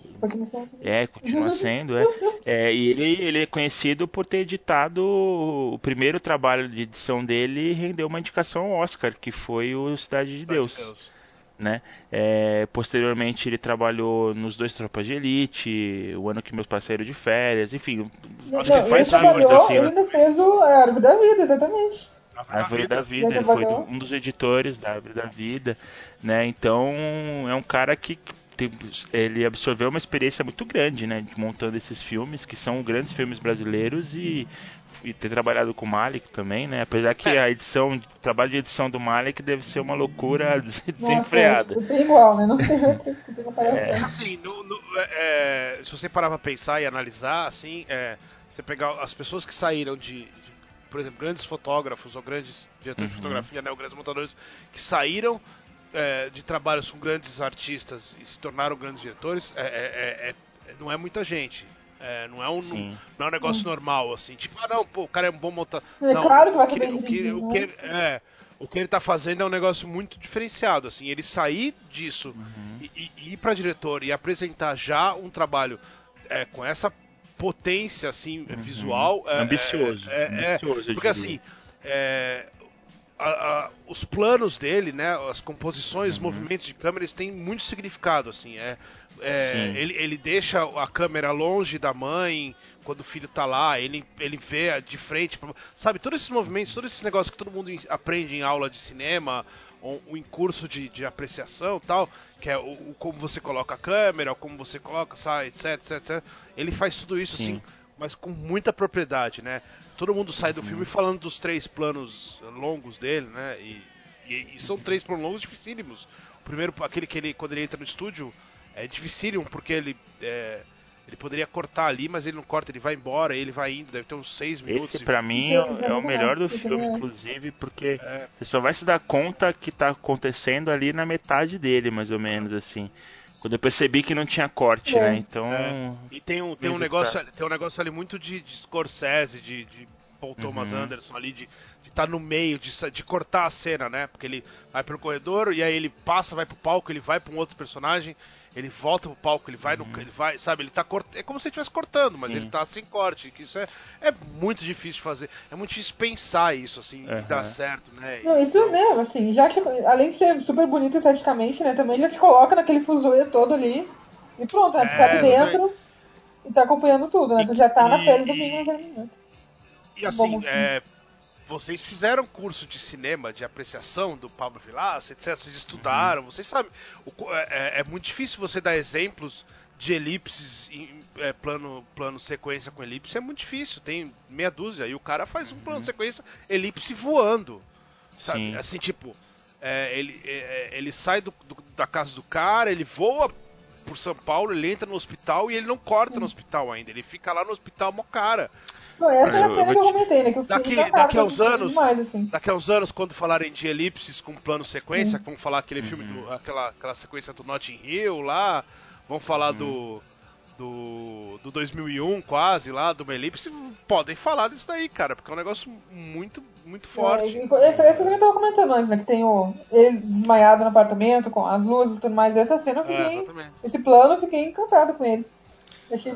É, continua sendo, é. é. E ele, ele é conhecido por ter editado o primeiro trabalho de edição dele e rendeu uma indicação ao Oscar, que foi o Cidade de Deus. De Deus né? É, posteriormente ele trabalhou nos dois Tropas de Elite, o ano que meus parceiros de férias, enfim, acho que faz filmes assim. Ele né? fez o Árvore da Vida, exatamente. A Árvore da Vida, ele foi um dos editores da Árvore da Vida, né? Então é um cara que ele absorveu uma experiência muito grande, né, montando esses filmes que são grandes filmes brasileiros e e ter trabalhado com o Malik também, né? Apesar que é. a edição, o trabalho de edição do Malik deve ser uma loucura desenfreada. Nossa, é igual, né? Não tem outra comparação. É. Assim, no, no, é, é, se você parar pra pensar e analisar, assim, é, você pegar as pessoas que saíram de, de por exemplo, grandes fotógrafos ou grandes diretores uhum. de fotografia, né, ou grandes montadores que saíram é, de trabalhos com grandes artistas e se tornaram grandes diretores, é, é, é não é muita gente. É, não, é um, não, não, é um negócio normal, assim. Tipo, ah, não, pô, o cara é um bom montador. É não, claro que vai ser o que, o que, ele, é, o que ele tá fazendo é um negócio muito diferenciado, assim. Ele sair disso uhum. e, e, ir pra diretor e apresentar já um trabalho é, com essa potência, assim, uhum. visual. É, ambicioso. É, é, ambicioso porque, assim, a, a, os planos dele, né, as composições, uhum. os movimentos de câmera, eles têm muito significado, assim, é, é ele, ele deixa a câmera longe da mãe quando o filho tá lá, ele, ele vê de frente, sabe, todos esses movimentos, todos esses negócios que todo mundo aprende em aula de cinema, ou, ou em curso de, de apreciação tal, que é o, o, como você coloca a câmera, como você coloca, sai, etc, etc, etc, ele faz tudo isso, Sim. assim, mas com muita propriedade, né? Todo mundo sai do filme falando dos três planos longos dele, né? E, e, e são três planos longos dificílimos. O primeiro, aquele que ele, quando ele entra no estúdio, é dificílimo, porque ele. É, ele poderia cortar ali, mas ele não corta, ele vai embora, ele vai indo, deve ter uns seis minutos. Esse pra mim é, é o melhor do filme, inclusive, porque é. você só vai se dar conta que tá acontecendo ali na metade dele, mais ou menos, assim. Quando eu percebi que não tinha corte, é. né? Então. É. E tem um, tem um negócio, tem um negócio ali muito de, de Scorsese, de, de Paul Thomas uhum. Anderson ali, de estar tá no meio, de, de cortar a cena, né? Porque ele vai pelo corredor e aí ele passa, vai pro palco, ele vai pra um outro personagem, ele volta pro palco, ele vai uhum. no. Ele vai, sabe, ele tá cortando. É como se ele estivesse cortando, mas Sim. ele tá sem corte. Que isso é, é muito difícil de fazer. É muito difícil pensar isso, assim, uhum. dar certo, né? Não, isso então... né, assim, já que, além de ser super bonito esteticamente, né, também já te coloca naquele fuzuê todo ali. E pronto, né? Tu tá é, ali dentro e tá acompanhando tudo, né? Tu já tá e, na pele do vinho naquele momento. E assim, é, vocês fizeram curso de cinema, de apreciação do Pablo Vilas, etc. Vocês estudaram, uhum. vocês sabem. O, é, é, é, muito difícil você dar exemplos de elipses em é, plano, plano sequência com elipse. É muito difícil, tem meia dúzia. E o cara faz um plano uhum. sequência elipse voando. Sabe? Sim. Assim, tipo, é, ele, é, ele sai do, do, da casa do cara, ele voa por São Paulo, ele entra no hospital e ele não corta no hospital ainda. Ele fica lá no hospital mó cara. Não, essa é a cena que eu comentei, né? Que daqui, daqui aos anos, demais, assim. daqui a uns anos, quando falarem de elipses com plano sequência, uhum. vão falar aquele filme, do, uhum. aquela, aquela sequência do Notting Hill lá, vão falar uhum. do, do, do 2001 quase lá, do uma elipse, podem falar disso daí, cara, porque é um negócio muito, muito forte. É, esse, esse eu tava comentando antes, né? Que tem o, ele desmaiado no apartamento, com as luzes e tudo mais. Essa cena eu fiquei. É, esse plano eu fiquei encantado com ele.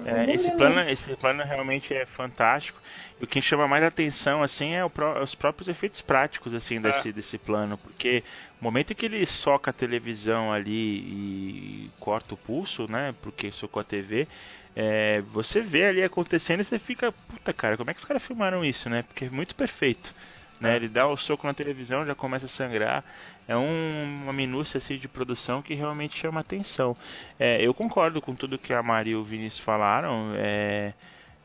É, esse, plano, esse plano realmente é fantástico. E o que chama mais atenção assim é, o, os próprios efeitos práticos assim desse, é. desse plano, porque o momento em que ele soca a televisão ali e corta o pulso, né? Porque socou a TV, é, você vê ali acontecendo e você fica, puta cara, como é que os caras filmaram isso, né? Porque é muito perfeito. Né? Ele dá o soco na televisão, já começa a sangrar. É um, uma minúcia assim, de produção que realmente chama atenção. É, eu concordo com tudo que a Maria e o Vinícius falaram. É,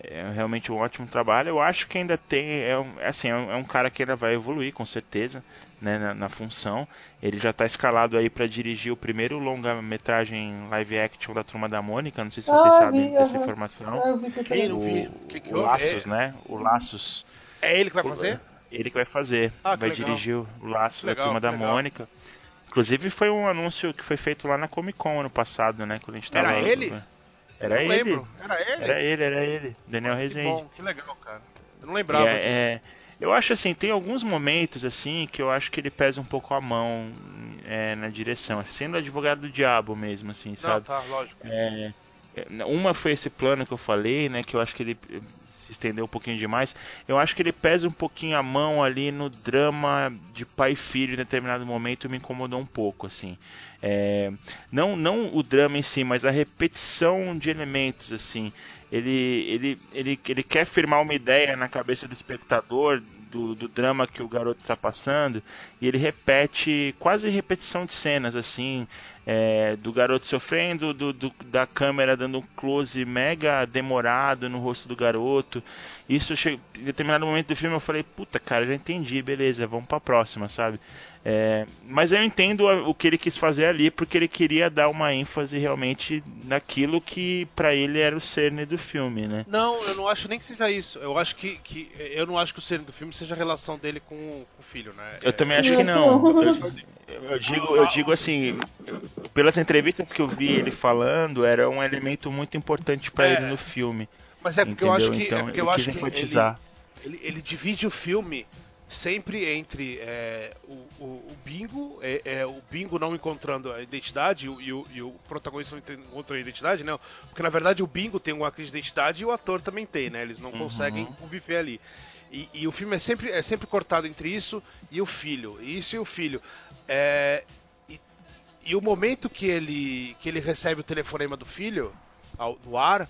é realmente um ótimo trabalho. Eu acho que ainda tem. É, um, é assim, é um, é um cara que ainda vai evoluir, com certeza, né, na, na função. Ele já está escalado aí para dirigir o primeiro longa-metragem live action da Turma da Mônica. Não sei se vocês ah, sabem vi, dessa informação. Ah, vi que Quem não viu? O, que que o Laços, né? O Laços. É ele que vai fazer? Ele que vai fazer. Ah, vai legal. dirigir o Laço legal, da Turma da legal. Mônica. Inclusive foi um anúncio que foi feito lá na Comic Con ano passado, né? Quando a gente tava, era ele? Era eu ele. Lembro. Era ele? Era ele, era ele. Daniel que Rezende. Bom, que legal, cara. Eu não lembrava é, disso. É, eu acho assim, tem alguns momentos assim que eu acho que ele pesa um pouco a mão é, na direção, sendo advogado do diabo mesmo, assim, sabe? Não, tá, lógico. É, é, uma foi esse plano que eu falei, né? Que eu acho que ele estender um pouquinho demais. Eu acho que ele pesa um pouquinho a mão ali no drama de pai e filho em determinado momento me incomodou um pouco, assim. É, não, não o drama em si, mas a repetição de elementos, assim. Ele, ele, ele, ele quer firmar uma ideia na cabeça do espectador do, do drama que o garoto está passando e ele repete quase repetição de cenas assim é, do garoto sofrendo, do, do, da câmera dando um close mega demorado no rosto do garoto. Isso em determinado momento do filme eu falei, puta cara, já entendi, beleza, vamos pra próxima, sabe? É, mas eu entendo o que ele quis fazer ali, porque ele queria dar uma ênfase realmente naquilo que para ele era o cerne do filme, né? Não, eu não acho nem que seja isso. Eu acho que, que eu não acho que o cerne do filme seja a relação dele com, com o filho, né? Eu é... também acho que não. Eu, eu, digo, eu digo assim, pelas entrevistas que eu vi ele falando, era um elemento muito importante para é, ele no filme. Mas é porque entendeu? eu acho que, é então, é porque eu acho que ele, ele, ele divide o filme sempre entre é, o, o, o, bingo, é, é, o bingo não encontrando a identidade e o, e o, protagonista não encontrando a identidade, não. Porque na verdade o bingo tem uma crise de identidade e o ator também tem, né? Eles não uhum. conseguem conviver ali. E, e, o filme é sempre, é sempre cortado entre isso e o filho. Isso e o filho. É, e, e, o momento que ele, que ele recebe o telefonema do filho, ao, no ar,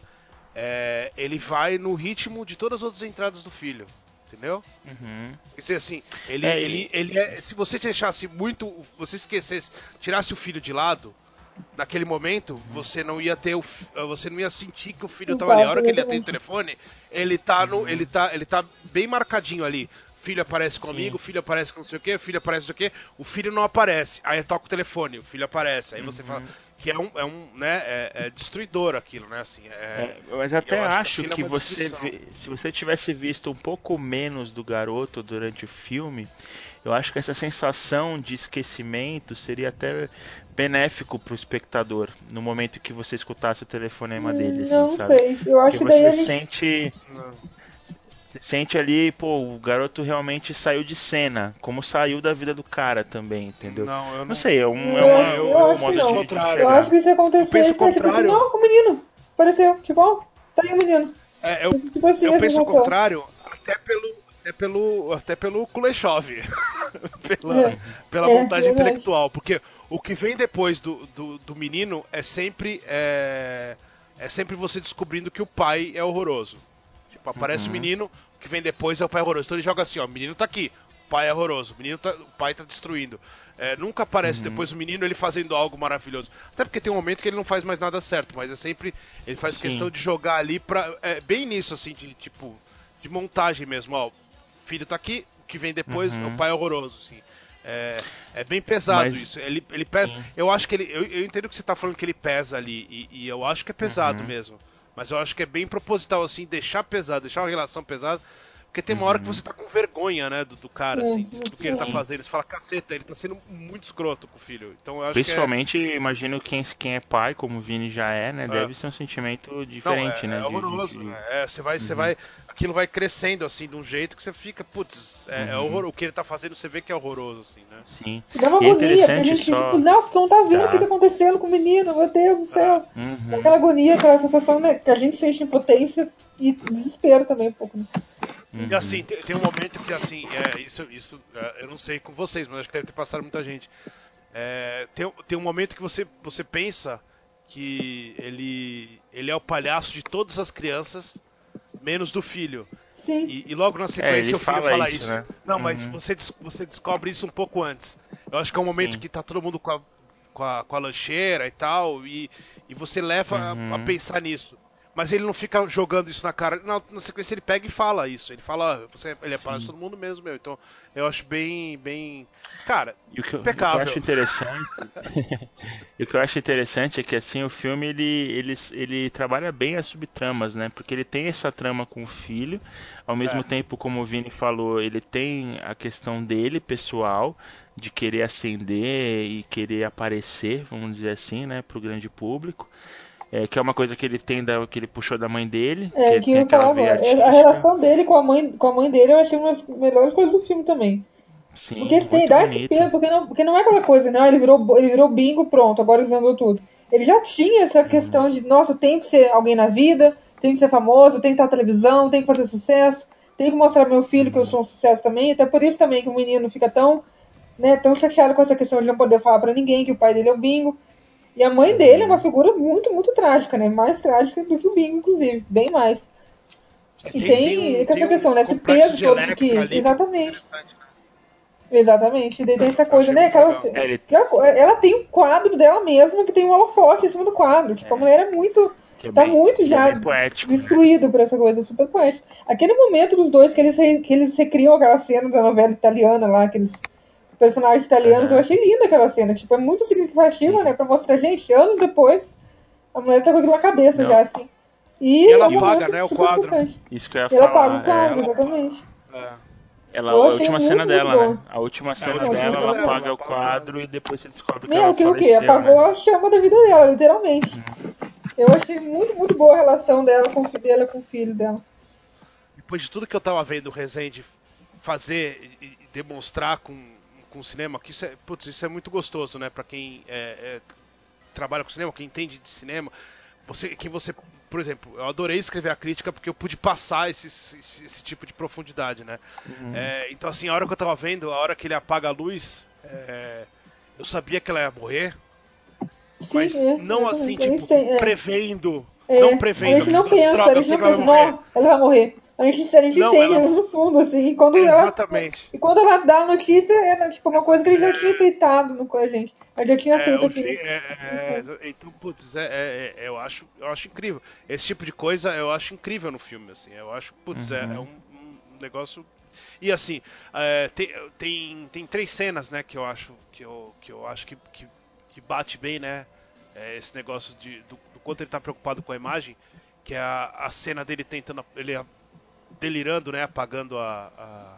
é, ele vai no ritmo de todas as outras entradas do filho entendeu? Uhum. Quer dizer assim, ele, é, ele, ele é, se você deixasse muito, você esquecesse, tirasse o filho de lado, naquele momento uhum. você não ia ter o, você não ia sentir que o filho estava ali. A hora que ele atende o telefone, ele tá no, uhum. ele tá, ele tá bem marcadinho ali. Filho aparece comigo, Sim. filho aparece com não sei o que, filho aparece não sei o que, o filho não aparece. Aí toca o telefone, o filho aparece. Aí você fala, uhum. Que é um, é um né, é, é destruidor aquilo, né, assim. É, é, mas até acho, acho que, que você vê, se você tivesse visto um pouco menos do garoto durante o filme, eu acho que essa sensação de esquecimento seria até benéfico para o espectador no momento que você escutasse o telefonema dele, assim, não sabe? sei, eu acho Porque que você daí sente você sente ali, pô, o garoto realmente saiu de cena, como saiu da vida do cara também, entendeu? Não, eu não, não sei, é um, eu é uma, é eu um acho não. de contrário, Eu acho que isso ia acontecer, Eu penso tipo assim, não, o menino, apareceu, tipo, ó, tá aí o menino. É, eu, Tipo assim, eu penso o contrário, até pelo, até pelo, até pelo Kuleshov, pela, É. pela É, vontade verdade. intelectual, porque o que vem depois do, do, do menino é sempre é, é sempre você descobrindo que o pai é horroroso. Aparece o menino, o que vem depois é o pai horroroso. Então ele joga assim, ó, o menino tá aqui, o pai é horroroso, o menino tá, o pai tá destruindo. É, nunca aparece depois o menino ele fazendo algo maravilhoso. Até porque tem um momento que ele não faz mais nada certo, mas é sempre ele faz Sim. questão de jogar ali pra é, bem nisso assim de tipo de montagem mesmo, ó. O filho tá aqui, o que vem depois Uhum. o pai é horroroso, assim. É, é bem pesado Mas- isso. Ele, ele pesa. Sim. Eu acho que ele. Eu, eu entendo que você tá falando que ele pesa ali. E, e eu acho que é pesado Uhum. mesmo. Mas eu acho que é bem proposital, assim, deixar pesado, deixar uma relação pesada. Porque tem uma hora que Uhum. você tá com vergonha, né, do, do cara, assim, do que ele tá fazendo. Você fala, caceta, ele tá sendo muito escroto com o filho. Então eu acho Principalmente, imagino quem, quem é pai, como o Vini já é, né? É. Deve ser um sentimento que é. Não, diferente, é, né? é de- de- horroroso, de- né? É, você vai, você Uhum. vai. Aquilo vai crescendo, assim, de um jeito que você fica, putz, é, é Uhum. horror, o que ele tá fazendo, você vê que é horroroso, assim, né? Sim. Dá uma é agonia, porque a gente, só- tipo, nossa, não tá vendo Tá. o que tá acontecendo com o menino, meu Deus do céu. Uhum. Aquela agonia, aquela sensação né, que a gente sente impotência e desespero também um pouco. né? Uhum. E assim, tem, tem um momento que assim, é, isso, isso é, eu não sei com vocês, mas acho que deve ter passado muita gente. É, tem, tem um momento que você, você pensa que ele, ele é o palhaço de todas as crianças, menos do filho. Sim. E, e logo na sequência ele o filho fala fala isso, isso. né? Não, mas Uhum. você, des- você descobre isso um pouco antes. Eu acho que é um momento Sim. que tá todo mundo com a, com a, com a lancheira e tal, e, e você leva a- a, Uhum. pensar nisso. Mas ele não fica jogando isso na cara. Na, na sequência ele pega e fala isso. Ele fala, "Ah, você, ele é Sim. para todo mundo mesmo, meu. Então eu acho bem, bem. Cara, E o que, o que eu Impecável. acho interessante, o que eu acho interessante é que assim o filme ele, ele, ele trabalha bem as subtramas, né? Porque ele tem essa trama com o filho, ao mesmo É. tempo, como o Vini falou, ele tem a questão dele pessoal de querer ascender e querer aparecer, vamos dizer assim, né, para o grande público. É, que é uma coisa que ele tem da, que ele puxou da mãe dele, É, ele que eu agora. É, A relação dele com a mãe, com a mãe dele eu achei uma das melhores coisas do filme também. Sim, Porque tem, dá esse peso, porque não, porque não é aquela coisa, não, ele virou, ele virou bingo, pronto, agora desandou tudo. Ele já tinha essa questão de, nossa, tenho que ser alguém na vida, tenho que ser famoso, tenho que estar na televisão, tenho que fazer sucesso, tenho que mostrar meu filho que eu sou um sucesso também, até por isso também que o menino fica tão, né, tão chateado com essa questão de não poder falar pra ninguém que o pai dele é o bingo. E a mãe dele é uma figura muito, muito trágica, né? Mais trágica do que o bingo, inclusive, bem mais. E tem, um- essa tem um questão, né? Esse peso de todo que. ali que é Exatamente. né? Exatamente. E daí tem essa coisa, né? Aquela. É, ele- aquela- ela tem um quadro dela mesma que tem um holofote em cima do quadro. Tipo, a mulher é muito. Que é tá bem- muito que é já poético, né? destruído por essa coisa, super poético. Aquele momento dos dois que eles, re- que eles recriam aquela cena da novela italiana lá, aqueles personagens italianos, Aham. eu achei linda aquela cena. Tipo, é muito significativa, né? Pra mostrar, gente, anos depois, a mulher tá com aquilo na cabeça Não. já, assim. E, E ela é um apaga, momento né, o quadro. importante. Isso que eu ia E ela falar. apaga o quadro, é, exatamente. É. Ela, a última cena dela, boa. né? A última cena a dela, ela apaga ela o quadro e depois você descobre que Meu, ela que o quê? faleceu, Apagou né? a chama da vida dela, literalmente. Eu achei muito, muito boa a relação dela com, o fi- dela com o filho dela. depois de tudo que eu tava vendo o Rezende fazer e demonstrar com, com o cinema, que isso é, putz, isso é muito gostoso, né? Pra quem é, é, trabalha com cinema, quem entende de cinema. Você, que você, por exemplo, eu adorei escrever a crítica porque eu pude passar esse, esse, esse tipo de profundidade, né? Uhum. É, então, assim, a hora que eu tava vendo, a hora que ele apaga a luz, é, eu sabia que ela ia morrer, Sim, mas é, não assim, tipo, é. prevendo. É, não prevendo. A gente não pensa, droga, a eu gente sei não que ela pensa, vai morrer. não, ela vai morrer. A gente, a gente Não, entende ela- no fundo, assim, e quando ela. Exatamente. E quando ela dá a notícia, é tipo uma coisa que ele já tinha aceitado no, com a gente. Gente já tinha É, aceito o aquilo. é, é, é, então, putz, é, é, é, eu, acho, eu acho incrível. Esse tipo de coisa eu acho incrível no filme, assim. Eu acho, putz, é, Uhum. é um, um negócio. E assim, é, tem, tem, tem três cenas, né, que eu acho que eu, que eu acho que, que, que bate bem, né? é, esse negócio de, do, do, quanto ele tá preocupado com a imagem, que é a, a cena dele tentando. ele delirando, né? Apagando a, a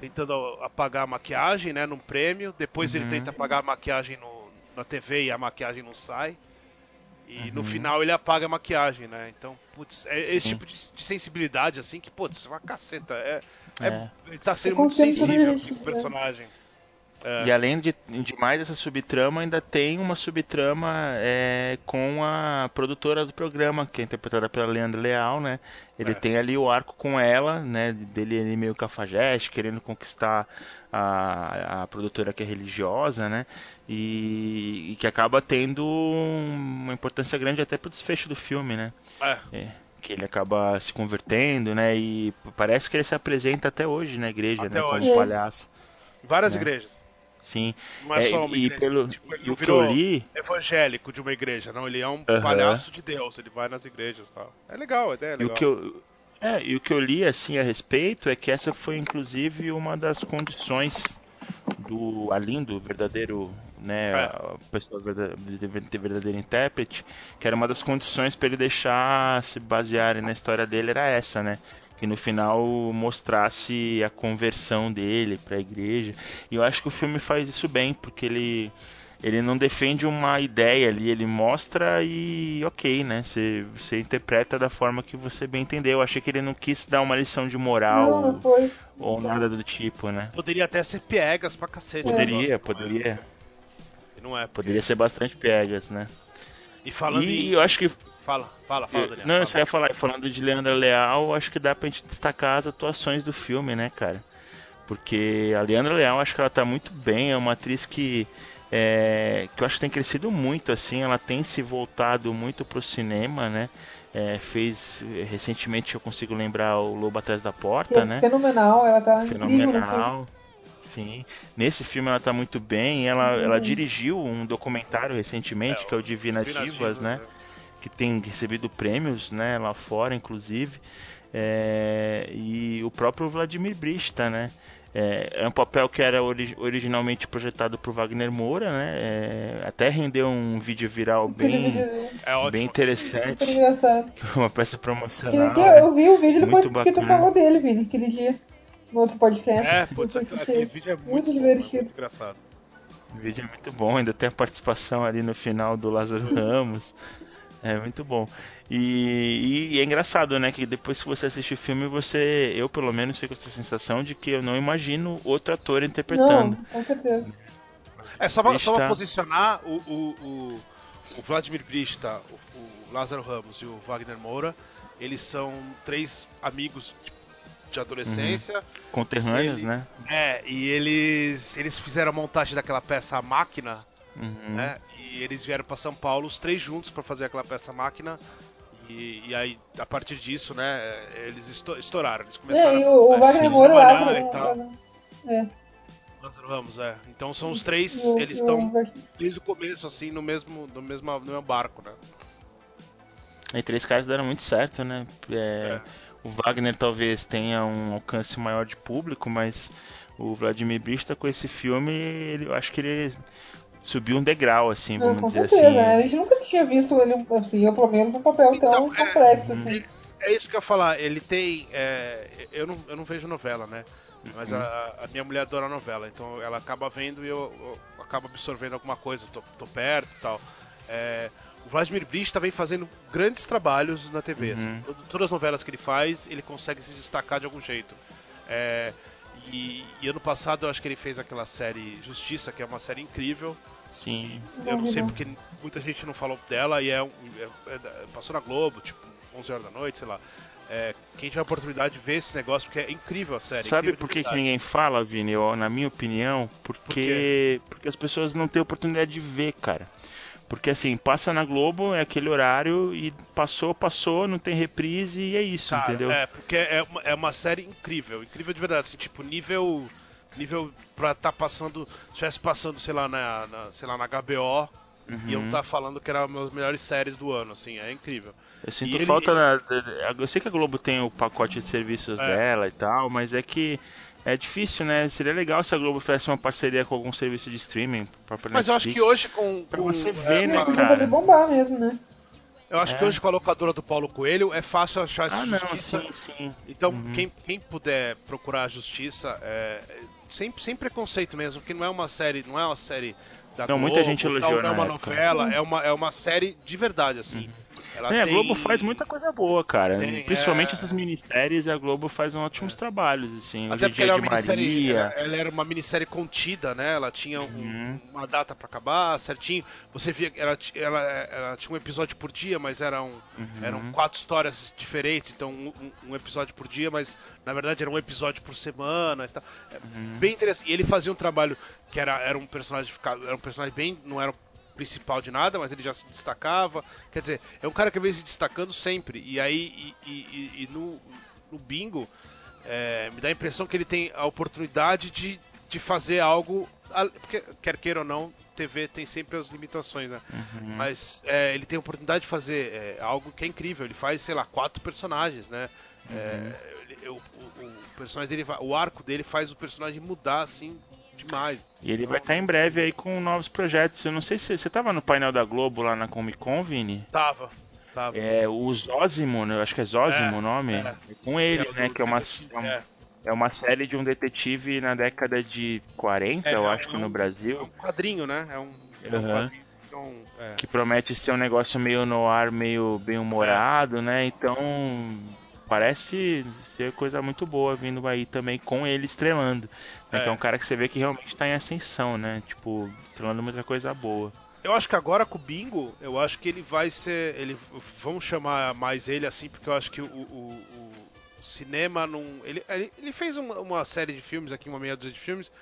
tentando apagar a maquiagem, né, num prêmio. Depois uhum. ele tenta apagar a maquiagem no, na TV e a maquiagem não sai. E uhum. no final ele apaga a maquiagem, né? Então, putz, é esse Sim. tipo de, de, sensibilidade assim que, putz, uma caceta. É, é. é ele tá sendo muito sensível com o personagem. É. E além de, de mais essa subtrama, ainda tem uma subtrama é, com a produtora do programa, que é interpretada pela Leandro Leal, né? Ele é. tem ali o arco com ela, né? Dele ele meio cafajeste, querendo conquistar a, a produtora que é religiosa, né? E, e que acaba tendo uma importância grande até pro desfecho do filme, né? É. é que ele acaba se convertendo, né? E parece que ele se apresenta até hoje na igreja, até né? Hoje. Como palhaço. Várias né? igrejas. Sim. Mas é, só uma e igreja. Pelo, tipo, ele não virou li... evangélico de uma igreja, não. Ele é um palhaço de Deus, ele vai nas igrejas e tal. É legal, a ideia é legal. E o que eu, é, e o que eu li assim a respeito é que essa foi inclusive uma das condições do Alindo, verdadeiro, né, é. a pessoa verdadeiro, verdadeiro intérprete, que era uma das condições para ele deixar se basearem na história dele era essa, né? Que no final mostrasse a conversão dele para a igreja. E eu acho que o filme faz isso bem, porque ele ele não defende uma ideia ali, ele mostra e ok, né? Você, você interpreta da forma que você bem entendeu. Eu achei que ele não quis dar uma lição de moral não, não ou nada do tipo, né? Poderia até ser piegas pra cacete. Poderia, né? poderia. Não é. Poderia ser bastante piegas, né? E falando e em... eu acho que Fala, fala, fala, Daniel. Não, fala. eu só ia falar, falando de Leandra Leal, acho que dá pra gente destacar as atuações do filme, né, cara? Porque a Leandra Leal, acho que ela tá muito bem, é uma atriz que é, que eu acho que tem crescido muito, assim, ela tem se voltado muito pro cinema, né? É, fez recentemente, eu consigo lembrar o Lobo Atrás da Porta, é né? Fenomenal, ela tá fenomenal. Sim, nesse filme ela tá muito bem. Ela, ela dirigiu um documentário recentemente, é, que é o Divina Divas, Divas né? É que tem recebido prêmios né, lá fora, inclusive. É, e o próprio Vladimir Brista, né? É, é um papel que era ori originalmente projetado por Wagner Moura, né? É, até rendeu um vídeo viral bem, é bem interessante. Uma peça promocional. Dia, eu vi o vídeo depois que tu falou dele, Vini, aquele dia. No outro podcast. É, putz, aquele vídeo é muito, muito divertido. Muito engraçado. O vídeo é muito bom, ainda tem a participação ali no final do Lázaro Ramos. É muito bom. E, e, e, é engraçado, né? Que depois que você assiste o filme, você, eu pelo menos, fico com essa sensação de que eu não imagino outro ator interpretando. Não, com certeza. É, só pra, só pra posicionar o, o, o, o Vladimir Brista, o, o, Lázaro Ramos e o Wagner Moura, eles são três amigos de adolescência. Uhum. Conterrâneos, Ele, né? É, e eles, eles fizeram a montagem daquela peça A Máquina, uhum. né? E eles vieram para São Paulo, os três juntos, para fazer aquela peça máquina. E, e, aí, a partir disso, né, eles estouraram. Eles começaram é, e o, o Wagner Moura lá. E tal. É. Ramos, é. Então são os três, o, eles estão desde o começo, assim, no mesmo, no mesmo, no mesmo barco, né? E três caras deram muito certo, né? É, é. O Wagner talvez tenha um alcance maior de público, mas o Vladimir Brista com esse filme, ele, eu acho que ele subiu um degrau, assim, vamos com dizer certeza, assim. Né? A gente nunca tinha visto ele, assim, eu pelo menos, um papel então, tão é, complexo, assim. Ele, é isso que eu ia falar, ele tem. É, eu, não, eu não vejo novela, né? Mas uhum. a, a, minha mulher adora novela, então ela acaba vendo e eu, eu acabo absorvendo alguma coisa, tô, tô perto e tal. É, o Vladimir Brista vem fazendo grandes trabalhos na TV. Uhum. Assim, todas as novelas que ele faz, ele consegue se destacar de algum jeito. É, e, e, ano passado eu acho que ele fez aquela série Justiça, que é uma série incrível. Sim. Eu não sei porque muita gente não falou dela e é, é, é, passou na Globo, tipo 11 horas da noite, sei lá. É, quem tiver a oportunidade de ver esse negócio, porque é incrível a série. Sabe por que, que ninguém fala, Vini? Eu, na minha opinião, porque, Por porque as pessoas não têm oportunidade de ver, cara. Porque assim, passa na Globo, é aquele horário e passou, passou, não tem reprise e é isso, Cara, entendeu? É, porque é uma, é uma série incrível, incrível de verdade, assim, tipo, nível nível pra estar tá passando, se estivesse passando, sei lá, na, na, sei lá, na HBO, uhum. iam estar tá falando que era uma das melhores séries do ano, assim, é incrível. Eu sinto e falta ele... na, eu sei que a Globo tem o pacote de serviços é. dela e tal, mas é que É difícil, né? Seria legal se a Globo fizesse uma parceria com algum serviço de streaming. Mas eu acho que hoje com. Pra com você ver, é, né, cara? bombar mesmo, né? Eu acho É. que hoje com a locadora do Paulo Coelho é fácil achar essa Ah, não, justiça. sim, sim. Então, Uhum. quem, quem puder procurar a justiça, é, sem, sem preconceito mesmo, porque não é uma série, não é uma série da Não, Globo, muita gente elogiou tal, não é uma época. novela, é uma, é uma série de verdade, assim. Ela É, a tem- Globo faz muita coisa boa, cara. Tem, Principalmente é. essas minisséries, a Globo faz ótimos trabalhos, assim. Até porque ela é ela, ela era uma minissérie contida, né? Ela tinha um- Uhum. uma data pra acabar, certinho. Você via que ela, ela, ela tinha um episódio por dia, mas eram, Uhum. eram quatro histórias diferentes, então um, um- episódio por dia, mas na verdade era um episódio por semana e tal. É Uhum. Bem interessante. E ele fazia um trabalho que era, era um personagem era um personagem bem, não era principal de nada, mas ele já se destacava. Quer dizer, é um cara que vem se destacando sempre. E aí, e, e- e- no, no bingo, é, me dá a impressão que ele tem a oportunidade de, de fazer algo. Porque, quer queira ou não, TV tem sempre as limitações, né? Uhum. Mas é, ele tem a oportunidade de fazer é, algo que é incrível. Ele faz, sei lá, quatro personagens, né? É, ele- o, o- o personagem dele, o arco dele faz o personagem mudar assim demais. E ele vai estar em breve aí com novos projetos. Eu não sei se você tava no painel da Globo lá na Comic Con, Vini. Tava, tava. É o Zózimo, né? eu acho que é Zózimo É, o nome. é. Com ele, o né? do Que é uma, é é. é uma série de um detetive na década de 40, É, eu é acho que um- no É Brasil. um quadrinho, né? É um, é um quadrinho. Então, é. que promete ser um negócio meio no ar, meio bem humorado, né? Então parece ser coisa muito boa vindo aí também com ele estrelando. Né? É. Que é um cara que você vê que realmente está em ascensão, né? Tipo, estrelando muita coisa boa. Eu acho que agora com o Bingo, eu acho que ele vai ser. Ele, vamos chamar mais ele assim, porque eu acho que o, o- o cinema não. Ele, ele, fez uma, uma série de filmes aqui, uma meia dúzia de filmes,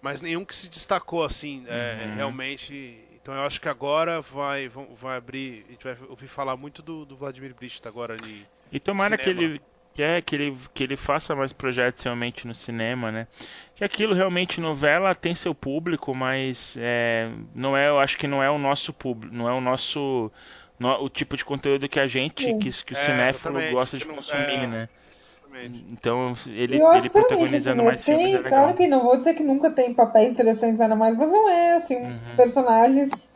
mas nenhum que se destacou assim, é, Uhum. realmente. Então eu acho que agora vai, vai abrir. A gente vai ouvir falar muito do, do Vladimir Brist agora ali. E tomara que Cinema. ele quer que ele, que ele faça mais projetos realmente no cinema, né? Que aquilo realmente novela tem seu público, mas é, não é, eu acho que não é o nosso público, não é o nosso no- o tipo de conteúdo que a gente, Sim. que, que o É, cinéfilo gosta de que não- consumir, é. né? Exatamente. Então ele, eu acho ele sinceramente, protagonizando assim, mais filmes tem, é legal. claro que não vou dizer que nunca tem papéis interessantes nada mais, mas não é assim, Uhum. personagens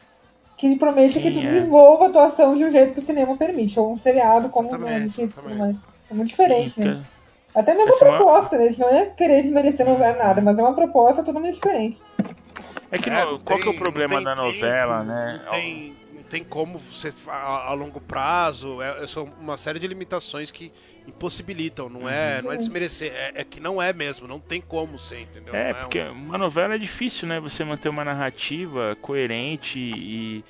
que promete que Sim, tu é. desenvolva a atuação de um jeito que o cinema permite, ou um seriado como né, Exatamente, tudo exatamente. mais. É muito diferente, Sim, né? Até mesmo a é uma- proposta, né? Isso não é querer desmerecer novela nada, mas é uma proposta totalmente diferente. É que É, no- qual que é tem- o problema tem da novela, tempo, né? Tem, tem como você a, a longo prazo, é, é só uma série de limitações que impossibilitam, não é, Uhum. não é desmerecer, é, é que não é mesmo, não tem como ser, entendeu? É, Não porque uma novela é difícil, né? Você manter uma narrativa coerente e,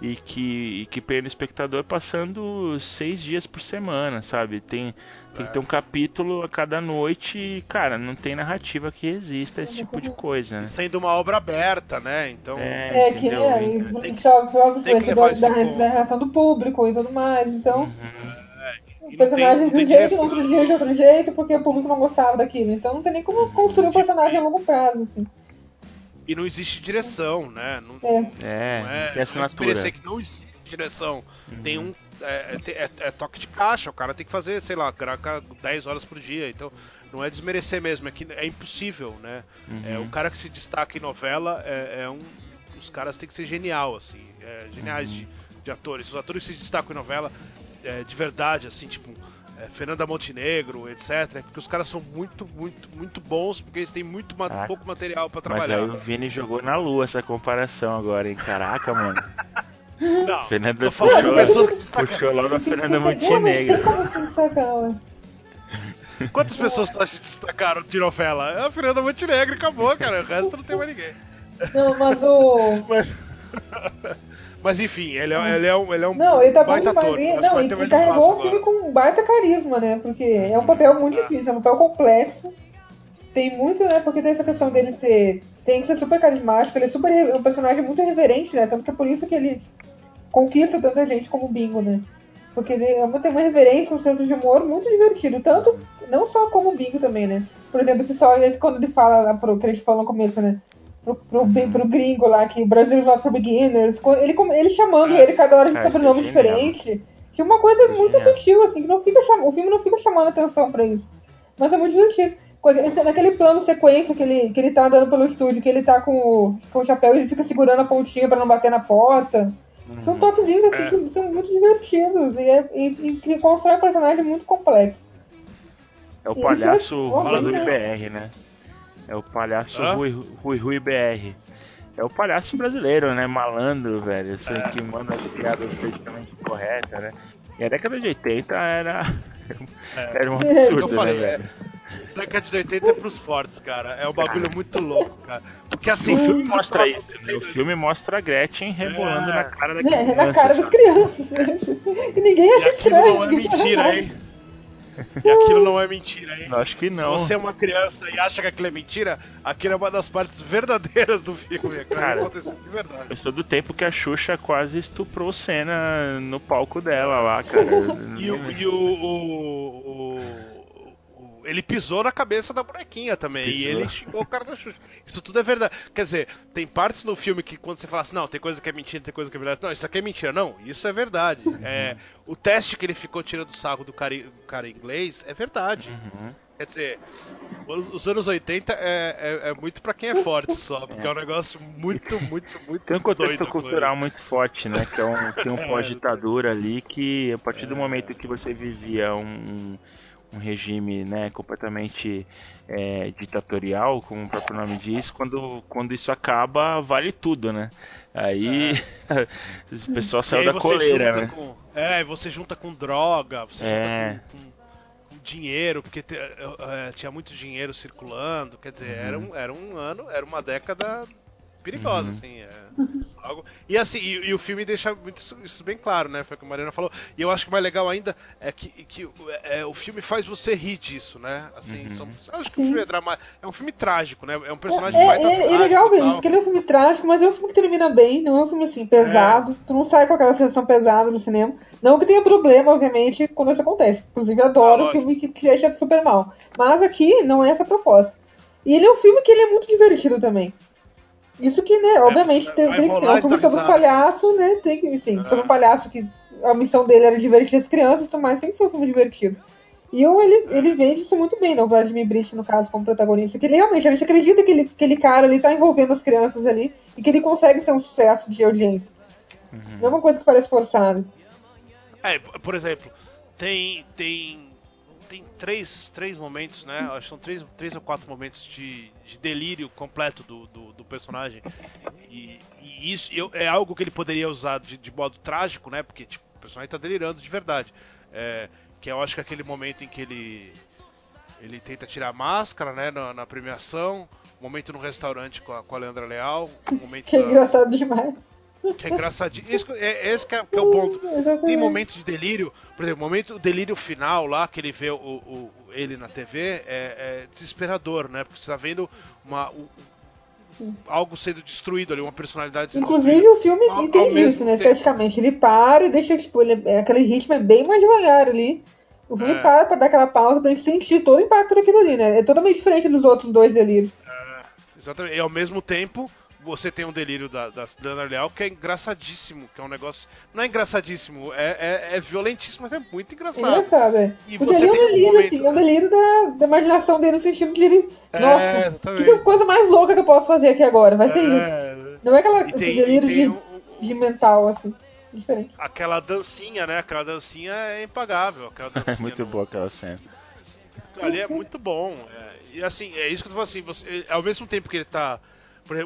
e que, e que prenda o espectador passando seis dias por semana, sabe? Tem, tem que ter um capítulo a cada noite e, cara, não tem narrativa que resista a esse tipo de coisa, né? sendo uma obra aberta, né? Então, É, É, que é, E- e tem que- tem que influência levar da, reação do público e tudo mais. Então, Uhum. e o personagem de não um tem jeito, no outro dia de outro jeito, porque o público não gostava daquilo. Então não tem nem como construir um personagem a longo prazo, assim. E não existe direção, né? Não, É. É, não é, tem não é que não existe direção. Tem um. É, é- é- é toque de caixa, o cara tem que fazer, sei lá, gravar 10 horas por dia. Então, não é desmerecer mesmo, é que é impossível, né? É, o cara que se destaca em novela é, é um. Os caras têm que ser genial, assim. é, geniais de, de atores. Os atores que se destacam em novela é, de verdade, assim, tipo. É, Fernanda Montenegro, etc. É porque os caras são muito, muito, muito bons, porque eles têm muito ma- Caraca. pouco material pra Mas trabalhar. aí o Vini jogou na lua essa comparação agora, hein? Caraca, mano. Não, Fernanda tô falando de puxou, pessoas que destacam. puxou logo a Fernanda Montenegro. Tem como se destacar, ué. Quantas pessoas tu acha que se destacaram de novela? É a Fernanda Montenegro e acabou, cara. O resto não tem mais ninguém. Não, mas o. Mas enfim, ele é, ele é um, ele é um Não, ele tá bom baita demais. ator. Não, e, e mais carregou o filme com um baita carisma, né? Porque é um papel muito difícil, é um papel complexo. Tem muito, né? Porque tem essa questão dele ser. Tem que ser super carismático, ele é super um personagem muito reverente, né? Tanto que é por isso que ele conquista tanta gente como o Bingo, né? Porque ele é tem uma reverência, um senso de humor muito divertido. Tanto, não só como o Bingo também, né? Por exemplo, esse só esse quando ele fala que a gente falou no começo, né? Pro, pro, pro gringo lá, que o Brasil is not for beginners. Ele, ele chamando É. ele cada hora de sobrenome é diferente. Tinha uma coisa muito Genial. sutil, assim, que não fica o filme não fica chamando atenção pra isso. Mas é muito divertido. Naquele plano sequência que ele, que ele tá andando pelo estúdio, que ele tá com o, com o chapéu e ele fica segurando a pontinha para não bater na porta. Uhum. São toquezinhos assim é. que são muito divertidos e, é, e, e que constrói um personagem muito complexo. É o palhaço Rui Rui BR, né? É o palhaço Rui, Rui Rui BR. É o palhaço brasileiro, né? Malandro, velho. Assim, é. que manda as piadas perfeitamente corretas, né? E a década de 80 era. É. era um absurdo, né, falei, né, velho? É. Década de 80 é pros fortes, cara. É um bagulho muito louco, cara. Porque assim. O filme mostra isso. Né? O filme mostra a Gretchen rebolando é. na cara da criança. É, na cara das crianças. e ninguém acha estranho. Não é mentira, hein? E aquilo não é mentira, hein? Acho que não. Se você é uma criança e acha que aquilo é mentira, aquilo é uma das partes verdadeiras do filme. Cara, aconteceu de verdade. Eu sou do tempo que a Xuxa quase estuprou cena no palco dela lá, cara. e, o, e o, o, o ele pisou na cabeça da bonequinha também. Pisou. E ele xingou o cara da Xuxa. Isso tudo é verdade. Quer dizer, tem partes no filme que quando você fala assim, não, tem coisa que é mentira, tem coisa que é verdade. Não, isso aqui é mentira. Não, isso é verdade. É, o teste que ele ficou tirando sarro do cara, do cara inglês é verdade. Uhum. Quer dizer, os anos 80 é, é, é muito para quem é forte só, porque é. é. um negócio muito, muito, muito Tem um contexto cultural muito forte, né? Que é um, tem um é. pós-ditadura ali que, a partir do momento que você vivia um, um regime né, completamente é, ditatorial, como o próprio nome diz, quando, quando isso acaba, vale tudo, né? Aí é. o pessoal saiu da coleira, né? Com, é, você junta com droga, você é. junta com, com, com dinheiro, porque te, é, tinha muito dinheiro circulando, quer dizer, uhum. era, um, era um ano, era uma década perigosa, uhum. assim. É, algo... E assim, e, e, o filme deixa muito isso, isso, bem claro, né? Foi o que a Mariana falou. E eu acho que o mais legal ainda é que, que é, o filme faz você rir disso, né? Assim, uhum. são, acho que o filme é dramático. É um filme trágico, né? É um personagem é, é, é legal ver isso, que ele é um filme trágico, mas é um filme que termina bem, não é um filme assim, pesado. É. Tu não sai com aquela sensação pesada no cinema. Não que tenha problema, obviamente, quando isso acontece. Inclusive, adoro ah, filme que te deixa super mal. Mas aqui não é essa a proposta. E ele é um filme que ele é muito divertido também. Isso que, né, obviamente, tem, tem que ser um filme sobre um palhaço, né? Tem que, sim, é. sobre um palhaço que a missão dele era divertir as crianças, mas tem que ser um filme divertido. E eu, ele, ele vende isso muito bem, né? O Vladimir Brist, no caso, como protagonista, que ele realmente, a gente acredita que ele, aquele cara ali tá envolvendo as crianças ali e que ele consegue ser um sucesso de audiência. Uhum. Não é uma coisa que parece forçada. É, por exemplo, tem, tem tem três, três momentos, né? Acho que são três, três ou quatro momentos de, de delírio completo do, do, do personagem. E, e isso eu, é algo que ele poderia usar de, de, modo trágico, né? Porque tipo, o personagem está delirando de verdade. É, que eu acho que é aquele momento em que ele ele tenta tirar a máscara, né? Na, na premiação. Momento no restaurante com a, com a Leandra Leal. Momento que é engraçado demais. Que é engraçadinho. Esse, é, esse que é, que é, o ponto. Tem momentos de delírio, por exemplo, o momento, o delírio final lá, que ele vê o, o ele na TV, é, é, desesperador, né? Porque você tá vendo uma, o, algo sendo destruído ali, uma personalidade sendo Inclusive o filme ao, entende isso, né? Esteticamente. Ele para e deixa, tipo, ele, é, aquele ritmo é bem mais devagar ali. O filme é. para pra dar aquela pausa pra gente sentir todo o impacto daquilo ali, né? É totalmente diferente dos outros dois delírios. É, exatamente. E ao mesmo tempo, você tem um delírio da, da Leonard Leal que é engraçadíssimo, que é um negócio. Não é engraçadíssimo, é, é, é violentíssimo, mas é muito engraçado. Engraçado, é. E ele é um delírio, um momento, assim, é um delírio da, da imaginação dele no sentido que ele. É, nossa, que coisa mais louca que eu posso fazer aqui agora? Vai ser é, isso. Não é aquela, tem, delírio de, um, de mental, assim. Diferente. Aquela dancinha, né? Aquela dancinha é impagável. Aquela dancinha é muito no... boa aquela cena. Ali é muito bom. É, e assim, é isso que eu tô falando assim, você, ao mesmo tempo que ele tá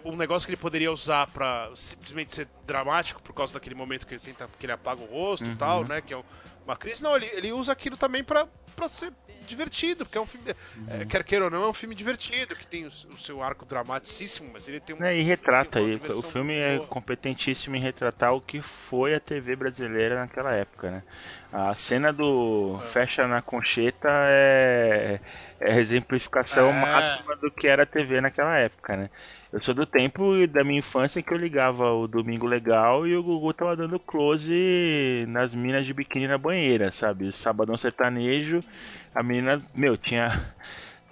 um negócio que ele poderia usar para simplesmente ser dramático por causa daquele momento que ele tenta que ele apaga o rosto e uhum. tal, né, que é uma crise. Não, ele, ele usa aquilo também para ser divertido, porque é um filme, é, uhum. é, quer queira ou não, é um filme divertido, que tem o, o seu arco dramaticíssimo, mas ele tem um. É, e retrata aí. O filme é competentíssimo em retratar o que foi a TV brasileira naquela época, né? A cena do é. fecha na concheta é, é a exemplificação é. máxima do que era a TV naquela época, né? Eu sou do tempo da minha infância que eu ligava o Domingo Legal e o Gugu tava dando close nas minas de biquíni na banheira, sabe? O Sabadão Sertanejo, a menina, meu, tinha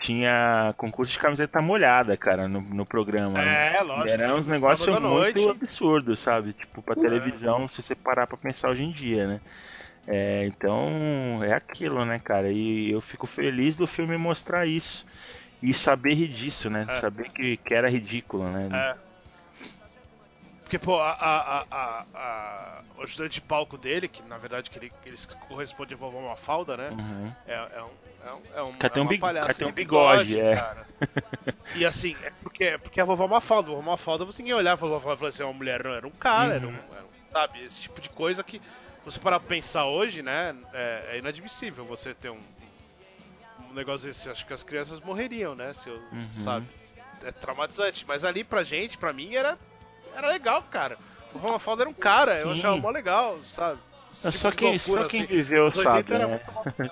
tinha concurso de camiseta molhada, cara, no, no programa. Né? É, lógico. Era uns negócios muito absurdos, sabe? Tipo, pra televisão, é. se você parar pra pensar hoje em dia, né? É, então, é aquilo, né, cara? E eu fico feliz do filme mostrar isso E saber disso, né? É. Saber que, que era ridículo, né? É. Porque, pô, a, a, a, a, o ajudante de palco dele, que na verdade que ele, corresponde a vovó Mafalda, né? Uhum. É, é, um. É um, é um, é um, big, tem um bigode, bigode é. Cara. E assim, é porque, é porque a vovó Mafalda, a vovó Mafalda, você ninguém olhava a vovó Mafalda e falava assim, uma mulher, não, era um cara, uhum. era, um, era um, sabe? Esse tipo de coisa que você parar pra pensar hoje, né? É, é inadmissível você ter um, um negócio desse. Acho que as crianças morreriam, né? Se eu, uhum. sabe? É traumatizante. Mas ali pra gente, pra mim, era era legal, cara. O Roma Falda era um cara, Sim. eu achava mó legal, sabe? Tipo só, quem, loucura, só quem assim. viveu sabe, né?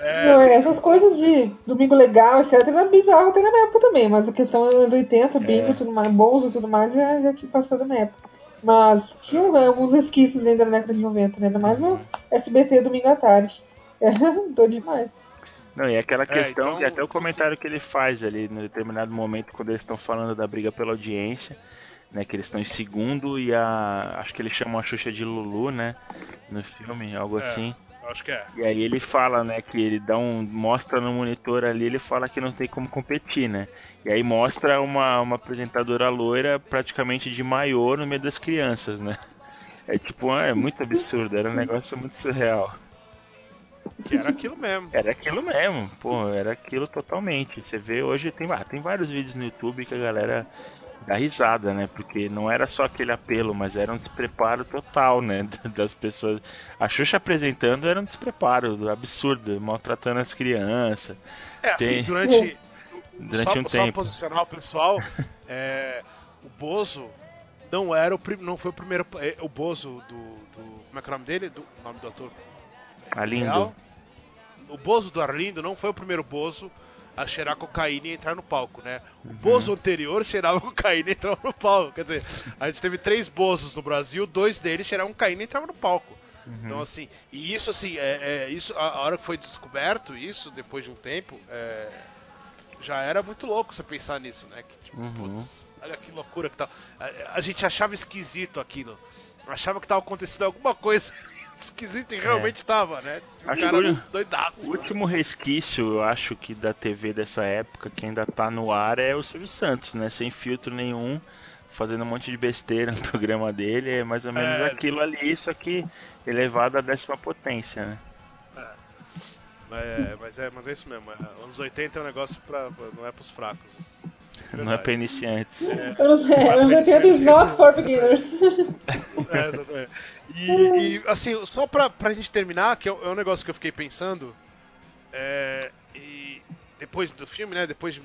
É, não, essas coisas de domingo legal, etc, era bizarro até na minha época também, mas a questão dos anos 80, bingo, é. tudo mais, Bonzo e tudo mais, já, já passou da minha época. Mas tinha né, alguns esquistos ainda na década de 90, né? Ainda mais no SBT domingo à tarde. Era doido demais. Não, e aquela é, questão, é, então, e até o comentário que ele faz ali, no determinado momento, quando eles estão falando da briga pela audiência, né? Que eles estão em segundo e a. Acho que eles chamam a Xuxa de Lulu, né? No filme, algo é, assim. Acho que é. E aí ele fala, né, que ele dá um. mostra no monitor ali, ele fala que não tem como competir, né? E aí mostra uma, uma apresentadora loira praticamente de maiô no meio das crianças, né? É tipo, é muito absurdo, era um negócio muito surreal. Que era aquilo mesmo. Era aquilo mesmo, pô, era aquilo totalmente. Você vê hoje, tem, ah, tem vários vídeos no YouTube que a galera dá risada, né? Porque não era só aquele apelo, mas era um despreparo total, né? Das pessoas. A Xuxa apresentando era um despreparo absurdo, maltratando as crianças. É, assim, Tem... assim, durante. durante só, um só tempo. posicionar o pessoal, é, o Bozo não era o não foi o primeiro é, o Bozo do, do como é que é o nome dele do o nome do ator Arlindo o Bozo do Arlindo não foi o primeiro Bozo a cheirar cocaína e entrar no palco, né? O uhum. Bozo anterior cheirava cocaína e entrava no palco. Quer dizer, a gente teve três Bozos no Brasil, dois deles cheiravam cocaína e entravam no palco. Uhum. Então, assim, e isso, assim, é, é, isso, a, a, hora que foi descoberto isso, depois de um tempo, é, já era muito louco você pensar nisso, né? Que, tipo, uhum. putz, olha que loucura que tá. A, a, gente achava esquisito aquilo. Achava que tava acontecendo alguma coisa esquisito e realmente estava, é. né? O acho cara que doidaço. O último resquício, eu acho que da TV dessa época, que ainda tá no ar, é o Silvio Santos, né? Sem filtro nenhum, fazendo um monte de besteira no programa dele. É mais ou menos é... aquilo ali, só que elevado à décima potência, né? É, mas é, mas é isso mesmo. É, anos 80 é um negócio pra. não é pros fracos. Não é pra iniciantes. É, anos 80 is not for beginners. É, exatamente. E, e, assim, só pra, pra gente terminar, que é, é um negócio que eu fiquei pensando, é, e depois do filme, né, depois de,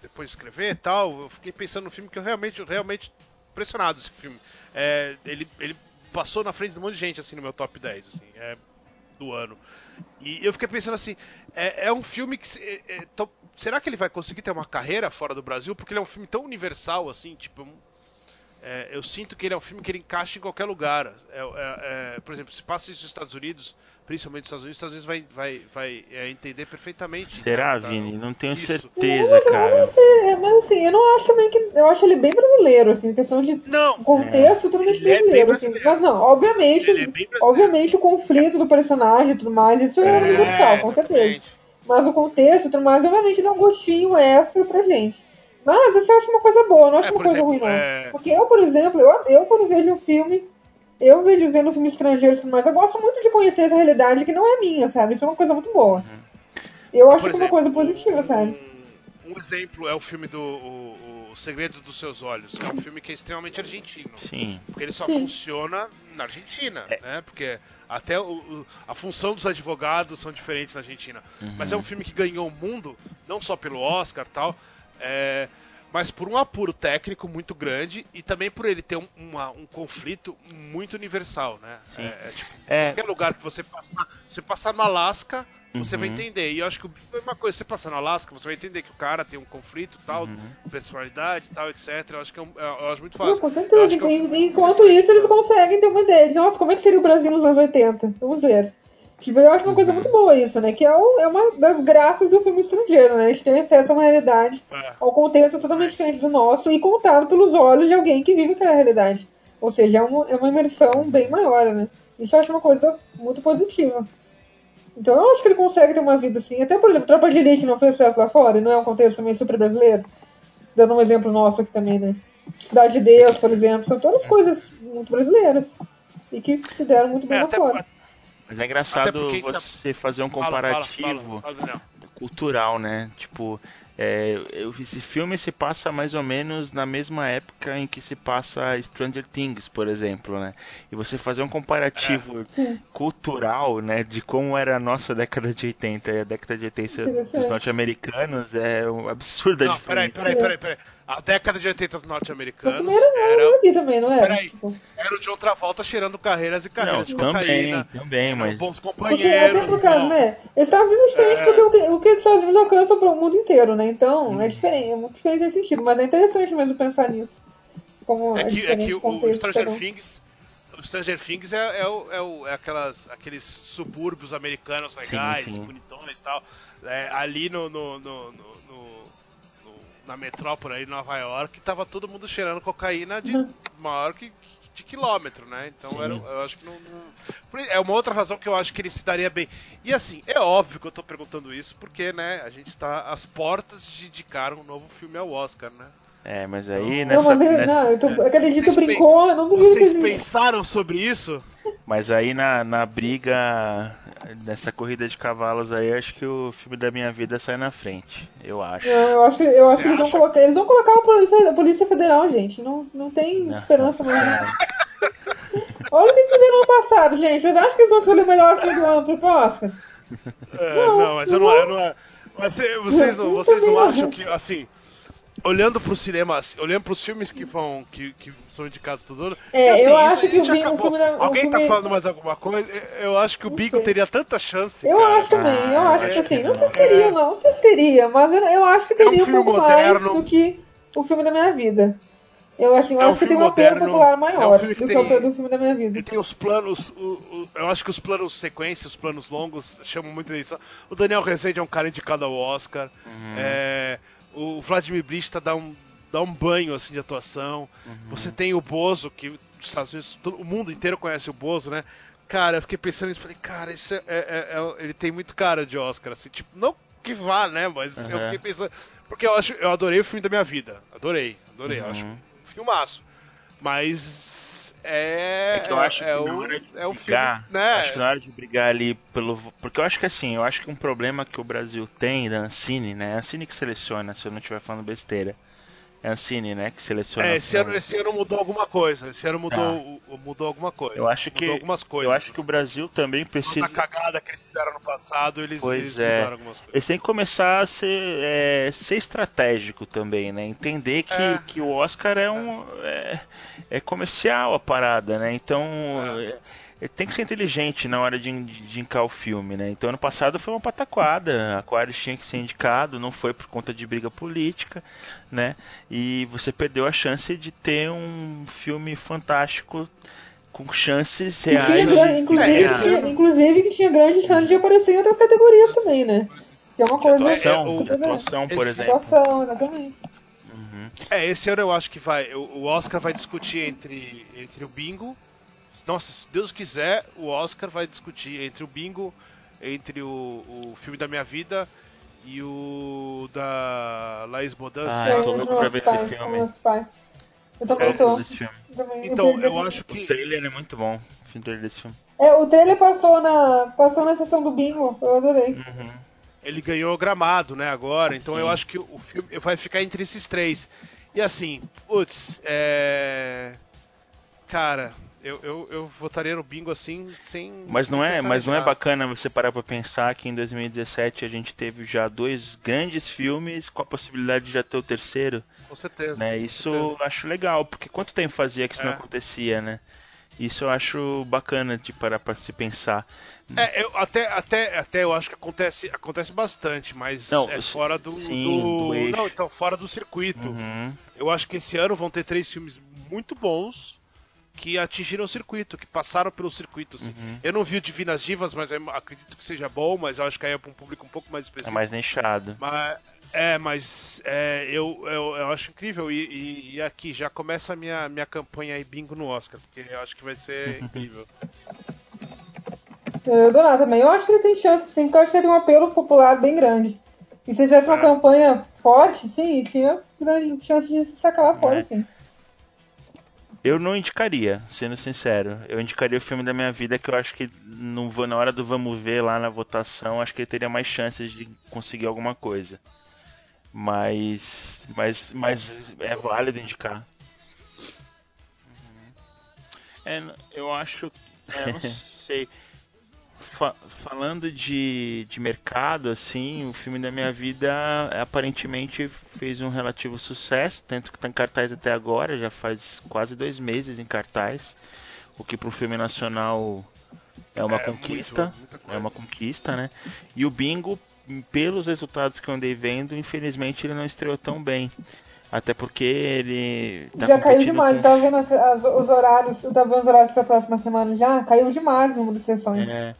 depois de escrever e tal, eu fiquei pensando no filme que eu realmente, realmente impressionado esse filme. É, ele, ele passou na frente de um monte de gente, assim, no meu top 10, assim, é, do ano. E eu fiquei pensando assim, é, é um filme que... É, é será que ele vai conseguir ter uma carreira fora do Brasil? Porque ele é um filme tão universal, assim, tipo é, eu sinto que ele é um filme que ele encaixa em qualquer lugar. É, é, é por exemplo, se passa isso nos Estados Unidos, principalmente nos Estados Unidos, os Estados Unidos vai, vai, vai é, entender perfeitamente. Será, tá, Vini? Não tenho isso. certeza, mas, cara. Mas, mas assim, eu não acho também que. Eu acho ele bem brasileiro, assim, questão de não, contexto, totalmente brasileiro, assim. Mas não, obviamente, obviamente o conflito do personagem e tudo mais, isso é, universal, com certeza. Mas o contexto e tudo mais, obviamente, dá um gostinho extra pra gente. Mas isso eu acho uma coisa boa, não acho é, uma coisa exemplo, ruim, não. É... Porque eu, por exemplo, eu, eu quando vejo um filme, eu vejo vendo um filme estrangeiro e tudo mais, eu gosto muito de conhecer essa realidade que não é minha, sabe? Isso é uma coisa muito boa. Uhum. Eu acho que é uma coisa positiva, sabe? Um, um exemplo é o filme do o, o Segredo dos Seus Olhos, que é um filme que é extremamente argentino. Sim. Porque ele só Sim. funciona na Argentina, é. né? Porque até o, o, a função dos advogados são diferentes na Argentina. Uhum. Mas é um filme que ganhou o mundo, não só pelo Oscar tal, é, mas por um apuro técnico muito grande e também por ele ter um, uma, um conflito muito universal, né? Sim. É, é, tipo, é... qualquer lugar que você passar, você passar no Alasca, você uhum. vai entender. E eu acho que a mesma coisa, você passar no Alasca, você vai entender que o cara tem um conflito tal, uhum. personalidade tal, etc. Eu acho que é, um, eu acho muito fácil. Não, com certeza. É um... Enquanto isso, eles conseguem ter uma ideia de, nossa, como é que seria o Brasil nos anos 80? Vamos ver. Tipo, eu acho uma coisa muito boa isso, né? Que é, o, é uma das graças do filme estrangeiro, né? A gente tem acesso a uma realidade, é. ao contexto totalmente diferente do nosso e contado pelos olhos de alguém que vive aquela realidade. Ou seja, é uma, é uma imersão bem maior, né? Isso eu acho uma coisa muito positiva. Então eu acho que ele consegue ter uma vida assim. Até, por exemplo, Tropa de Elite não fez sucesso lá fora, e não é um contexto também super brasileiro. Dando um exemplo nosso aqui também, né? Cidade de Deus, por exemplo, são todas coisas muito brasileiras. E que se deram muito bem é, lá fora. Mas é engraçado você fazer um comparativo fala, fala, fala, cultural, né? Tipo, é, esse filme se passa mais ou menos na mesma época em que se passa Stranger Things, por exemplo, né? E você fazer um comparativo é. cultural, né, de como era a nossa década de 80 e a década de 80 dos norte-americanos é um absurdo Não, peraí, peraí, peraí, peraí. A década de 80 dos norte-americanos. Era, era aqui também, não era? Peraí, tipo... Era o John Travolta cheirando carreiras e carreiras não, de também, cocaína. Também, mas. Bons companheiros. Porque, até por né? Estados Unidos é diferente é... porque o que, o que os Estados Unidos alcançam para o mundo inteiro, né? Então, hum. é diferente, é muito diferente nesse sentido. Mas é interessante mesmo pensar nisso. Como é, que, é que o, o Stranger Things. O Stranger Things é, é, o, é, o, é aquelas, aqueles subúrbios americanos legais, sim, sim. bonitões e tal. É, ali no, no, no, no na metrópole aí, Nova York, tava todo mundo cheirando cocaína de uhum. maior que de quilômetro, né? Então era, eu acho que não, não, É uma outra razão que eu acho que ele se daria bem. E assim, é óbvio que eu tô perguntando isso, porque, né, a gente está às portas de indicar um novo filme ao Oscar, né? É, mas aí nessa. Não, mas ele, nessa, não, tô, é, aquele dito brincou, eu não duvido Vocês pensaram sobre isso? Mas aí na, na briga, nessa corrida de cavalos aí, acho que o filme da minha vida sai na frente. Eu acho. Não, eu acho, eu acho que eles vão colocar. Eles vão colocar a Polícia, a polícia Federal, gente. Não, não tem não, esperança mais. Olha o que eles fizeram no passado, gente. Vocês acham que eles vão escolher o melhor filme do ano pro Oscar? É, não, não, mas eu não, eu não. Mas vocês não, vocês não acham que, assim olhando pro cinema, olhando pros filmes que vão que, que são indicados todo ano. É, assim, eu acho que o, Bingo, da, Alguém o tá filme... tá falando mais alguma coisa? Eu acho que o Bingo teria tanta chance. Eu cara. acho também, eu acho que assim, não sei se teria, não, não sei se teria, mas eu, eu acho que teria é um, um pouco moderno. mais do que o filme da minha vida. Eu acho, eu é um acho que tem um apelo popular maior é um do que, o do filme da minha vida. E tem os planos, o, o, eu acho que os planos sequência, os planos longos chamam muito atenção. O Daniel Rezende é um cara indicado ao Oscar. Uhum. É, o Vladimir Brista dá um dá um banho assim de atuação. Uhum. Você tem o Bozo, que os Estados Unidos, todo, o mundo inteiro conhece o Bozo, né? Cara, eu fiquei pensando nisso, falei, cara, isso é, é, é, ele tem muito cara de Oscar, assim, tipo, não que vá, né? Mas uhum. eu fiquei pensando, porque eu acho, eu adorei o filme da minha vida, adorei, adorei, uhum. eu acho um filmaço, mas é, é que eu acho é, que na hora de é o brigar, filme, né? acho que na hora de brigar ali pelo, porque eu acho que assim, eu acho que um problema que o Brasil tem da Ancine, né? A Ancine que seleciona, se eu não estiver falando besteira é a Cine, né? Que seleciona. É, esse ano, esse ano mudou alguma coisa. Esse ano mudou, tá. mudou alguma coisa. Eu acho que algumas coisas. Eu acho que o Brasil também precisa. Na cagada que eles fizeram no passado, eles, pois eles é. mudaram algumas coisas. Eles têm que começar a ser, é, ser estratégico também, né? Entender que, é. que o Oscar é um é, é comercial a parada, né? Então é tem que ser inteligente na hora de, de indicar o filme, né? Então ano passado foi uma pataquada, Aquarius tinha que ser indicado, não foi por conta de briga política, né? E você perdeu a chance de ter um filme fantástico com chances reais. Tinha, inclusive, que tinha, inclusive que tinha grande chance de aparecer em outras categorias também, né? Que é uma coisa. Atuação, é, o, atuação por esse, exemplo. Atuação, exatamente. Uhum. É, esse ano eu acho que vai. O Oscar vai discutir entre, entre o bingo nossa, se Deus quiser, o Oscar vai discutir entre o Bingo, entre o, o filme da minha vida e o da Laís Bodansky. Ah, eu tô louco pra ver esse filme. Eu também tô. Então, eu acho que. O trailer é muito bom. O trailer desse filme. É, o trailer passou na, passou na sessão do Bingo, eu adorei. Uhum. Ele ganhou gramado, né, agora, então Sim. eu acho que o filme vai ficar entre esses três. E assim, putz, é. Cara, eu, eu, eu votaria no bingo assim, sem. Mas não é, mas não é bacana você parar para pensar que em 2017 a gente teve já dois grandes filmes com a possibilidade de já ter o terceiro. Com certeza. Né? Isso certeza. eu acho legal, porque quanto tempo fazia que isso é. não acontecia, né? Isso eu acho bacana de parar para se pensar. É, eu até, até, até eu acho que acontece, acontece bastante, mas não, é fora do, sim, do, do não, então fora do circuito. Uhum. Eu acho que esse ano vão ter três filmes muito bons que atingiram o circuito, que passaram pelo circuito. Assim. Uhum. Eu não vi o Divinas Divas, mas acredito que seja bom, mas eu acho que aí é para um público um pouco mais específico. É mais nichado. Mas, é, mas é, eu, eu, eu, acho incrível. E, e, e, aqui já começa a minha, minha campanha aí bingo no Oscar, porque eu acho que vai ser incrível. Eu ia adorar também. Eu acho que ele tem chance, sim, porque eu acho que ele tem um apelo popular bem grande. E se tivesse uma é. campanha forte, sim, tinha grande chance de se sacar lá fora, é. sim. Eu não indicaria, sendo sincero. Eu indicaria o filme da minha vida que eu acho que vou na hora do vamos ver lá na votação, acho que ele teria mais chances de conseguir alguma coisa. Mas mas mas é válido indicar. É, eu acho, é, não sei. Fa falando de, de mercado, assim, o filme da minha vida aparentemente fez um relativo sucesso, tanto que está em cartaz até agora, já faz quase dois meses em cartaz, o que para o filme nacional é uma é, conquista, muito, é uma conquista, né? E o Bingo, pelos resultados que eu andei vendo, infelizmente ele não estreou tão bem. Até porque ele. Tá já caiu demais, com... tava vendo as, as, os horários, eu tava vendo os horários pra próxima semana já, caiu demais o número de sessões. É.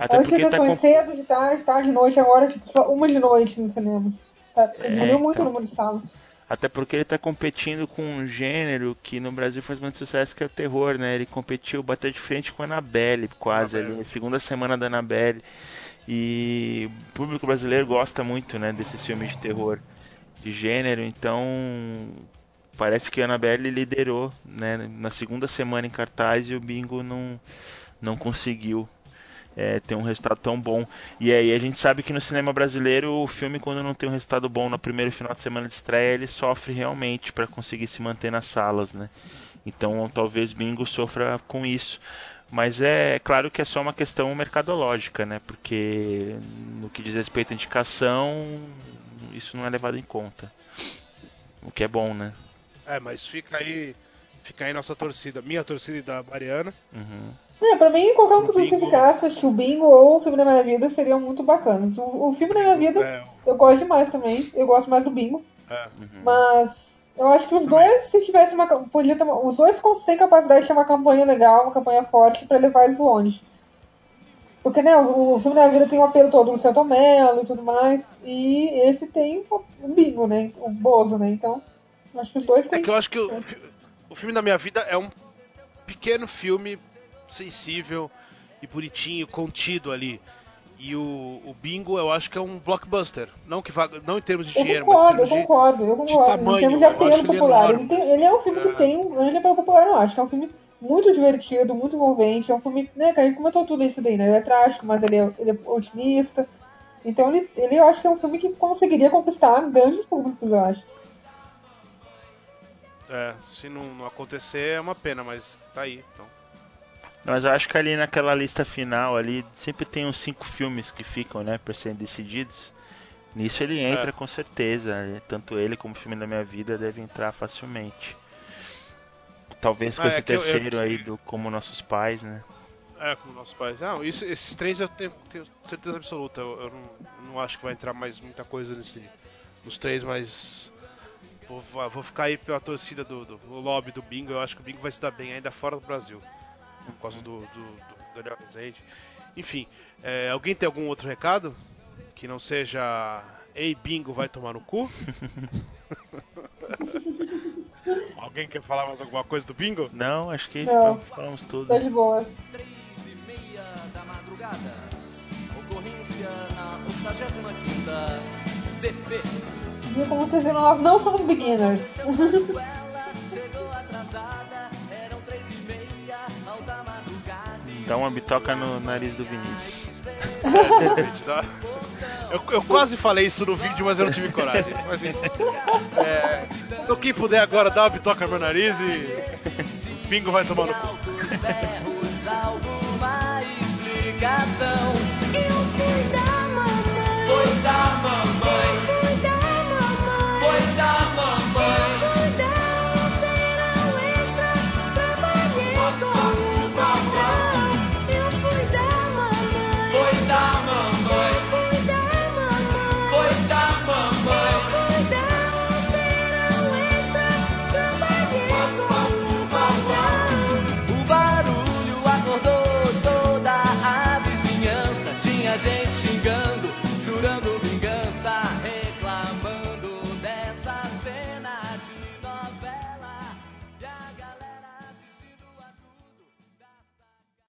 Até Antes porque sessões tá cedo, de tarde, tarde, de noite, agora tipo, só uma de noite nos cinemas. Tá, é, diminuiu muito então. o número de salas. Até porque ele está competindo com um gênero que no Brasil faz muito sucesso, que é o terror, né? Ele competiu, bateu de frente com a Annabelle, quase Annabelle. ali, segunda semana da Annabelle. E o público brasileiro gosta muito, né, desses filmes de terror de gênero, então parece que a Annabelle liderou, né, na segunda semana em cartaz e o Bingo não não conseguiu é, ter um resultado tão bom. E aí a gente sabe que no cinema brasileiro o filme quando não tem um resultado bom no primeiro final de semana de estreia ele sofre realmente para conseguir se manter nas salas, né? Então talvez Bingo sofra com isso. Mas é claro que é só uma questão mercadológica, né? Porque no que diz respeito à indicação, isso não é levado em conta. O que é bom, né? É, mas fica aí, fica aí nossa torcida, minha torcida e da Mariana. Uhum. É, pra mim, qualquer um que você ficasse, acho que o Bingo ou o filme da minha vida seriam muito bacanas. O, o filme da minha vida, é, eu gosto demais também. Eu gosto mais do Bingo. É. Uhum. Mas eu acho que os dois, se tivesse uma. Podia ter, os dois têm capacidade de ter uma campanha legal, uma campanha forte para levar eles longe. Porque, né, o, o filme da minha vida tem o um apelo todo do Celto Mello e tudo mais. E esse tem o, o Bingo, né? O Bozo, né? Então, acho que os dois têm. É que eu acho que o, o filme da minha vida é um pequeno filme sensível e bonitinho, contido ali. E o, o Bingo eu acho que é um blockbuster. Não que não em termos de eu dinheiro, concordo, mas em termos eu concordo, eu concordo. Tamanho, em termos de apelo popular. Ele, tem, ele, é um filme é. que tem um grande apelo popular, eu acho. Que é um filme muito divertido, muito envolvente. É um filme, né, que a gente comentou tudo isso daí, né? Ele é trágico, mas ele é, ele é otimista. Então ele, ele eu acho que é um filme que conseguiria conquistar grandes públicos, eu acho. É, se não, não acontecer é uma pena, mas tá aí, então. Mas eu acho que ali naquela lista final ali sempre tem uns cinco filmes que ficam, né, para serem decididos. Nisso ele entra é. com certeza. Né? Tanto ele como o filme da minha vida deve entrar facilmente. Talvez com ah, esse é terceiro eu, eu, aí do Como Nossos Pais, né? É, como nossos pais. Não, isso, esses três eu tenho, tenho certeza absoluta. Eu, eu não, não, acho que vai entrar mais muita coisa nesse, nos três, mas vou, vou ficar aí pela torcida do, do, do lobby do Bingo. Eu acho que o Bingo vai se dar bem ainda fora do Brasil por causa do, do, do Daniel Rezende. Enfim, é, alguém tem algum outro recado? Que não seja Ei Bingo vai tomar no cu? alguém quer falar mais alguma coisa do Bingo? Não, acho que não. falamos tudo. Tá de boas. da madrugada. Ocorrência na 85 e como vocês viram, nós não somos beginners. Dá uma bitoca no nariz do Vinícius. eu, eu, quase falei isso no vídeo, mas eu não tive coragem. Mas, assim, é, então, quem puder agora, dá uma bitoca no meu nariz e o bingo vai tomar no cu. Foi da mão.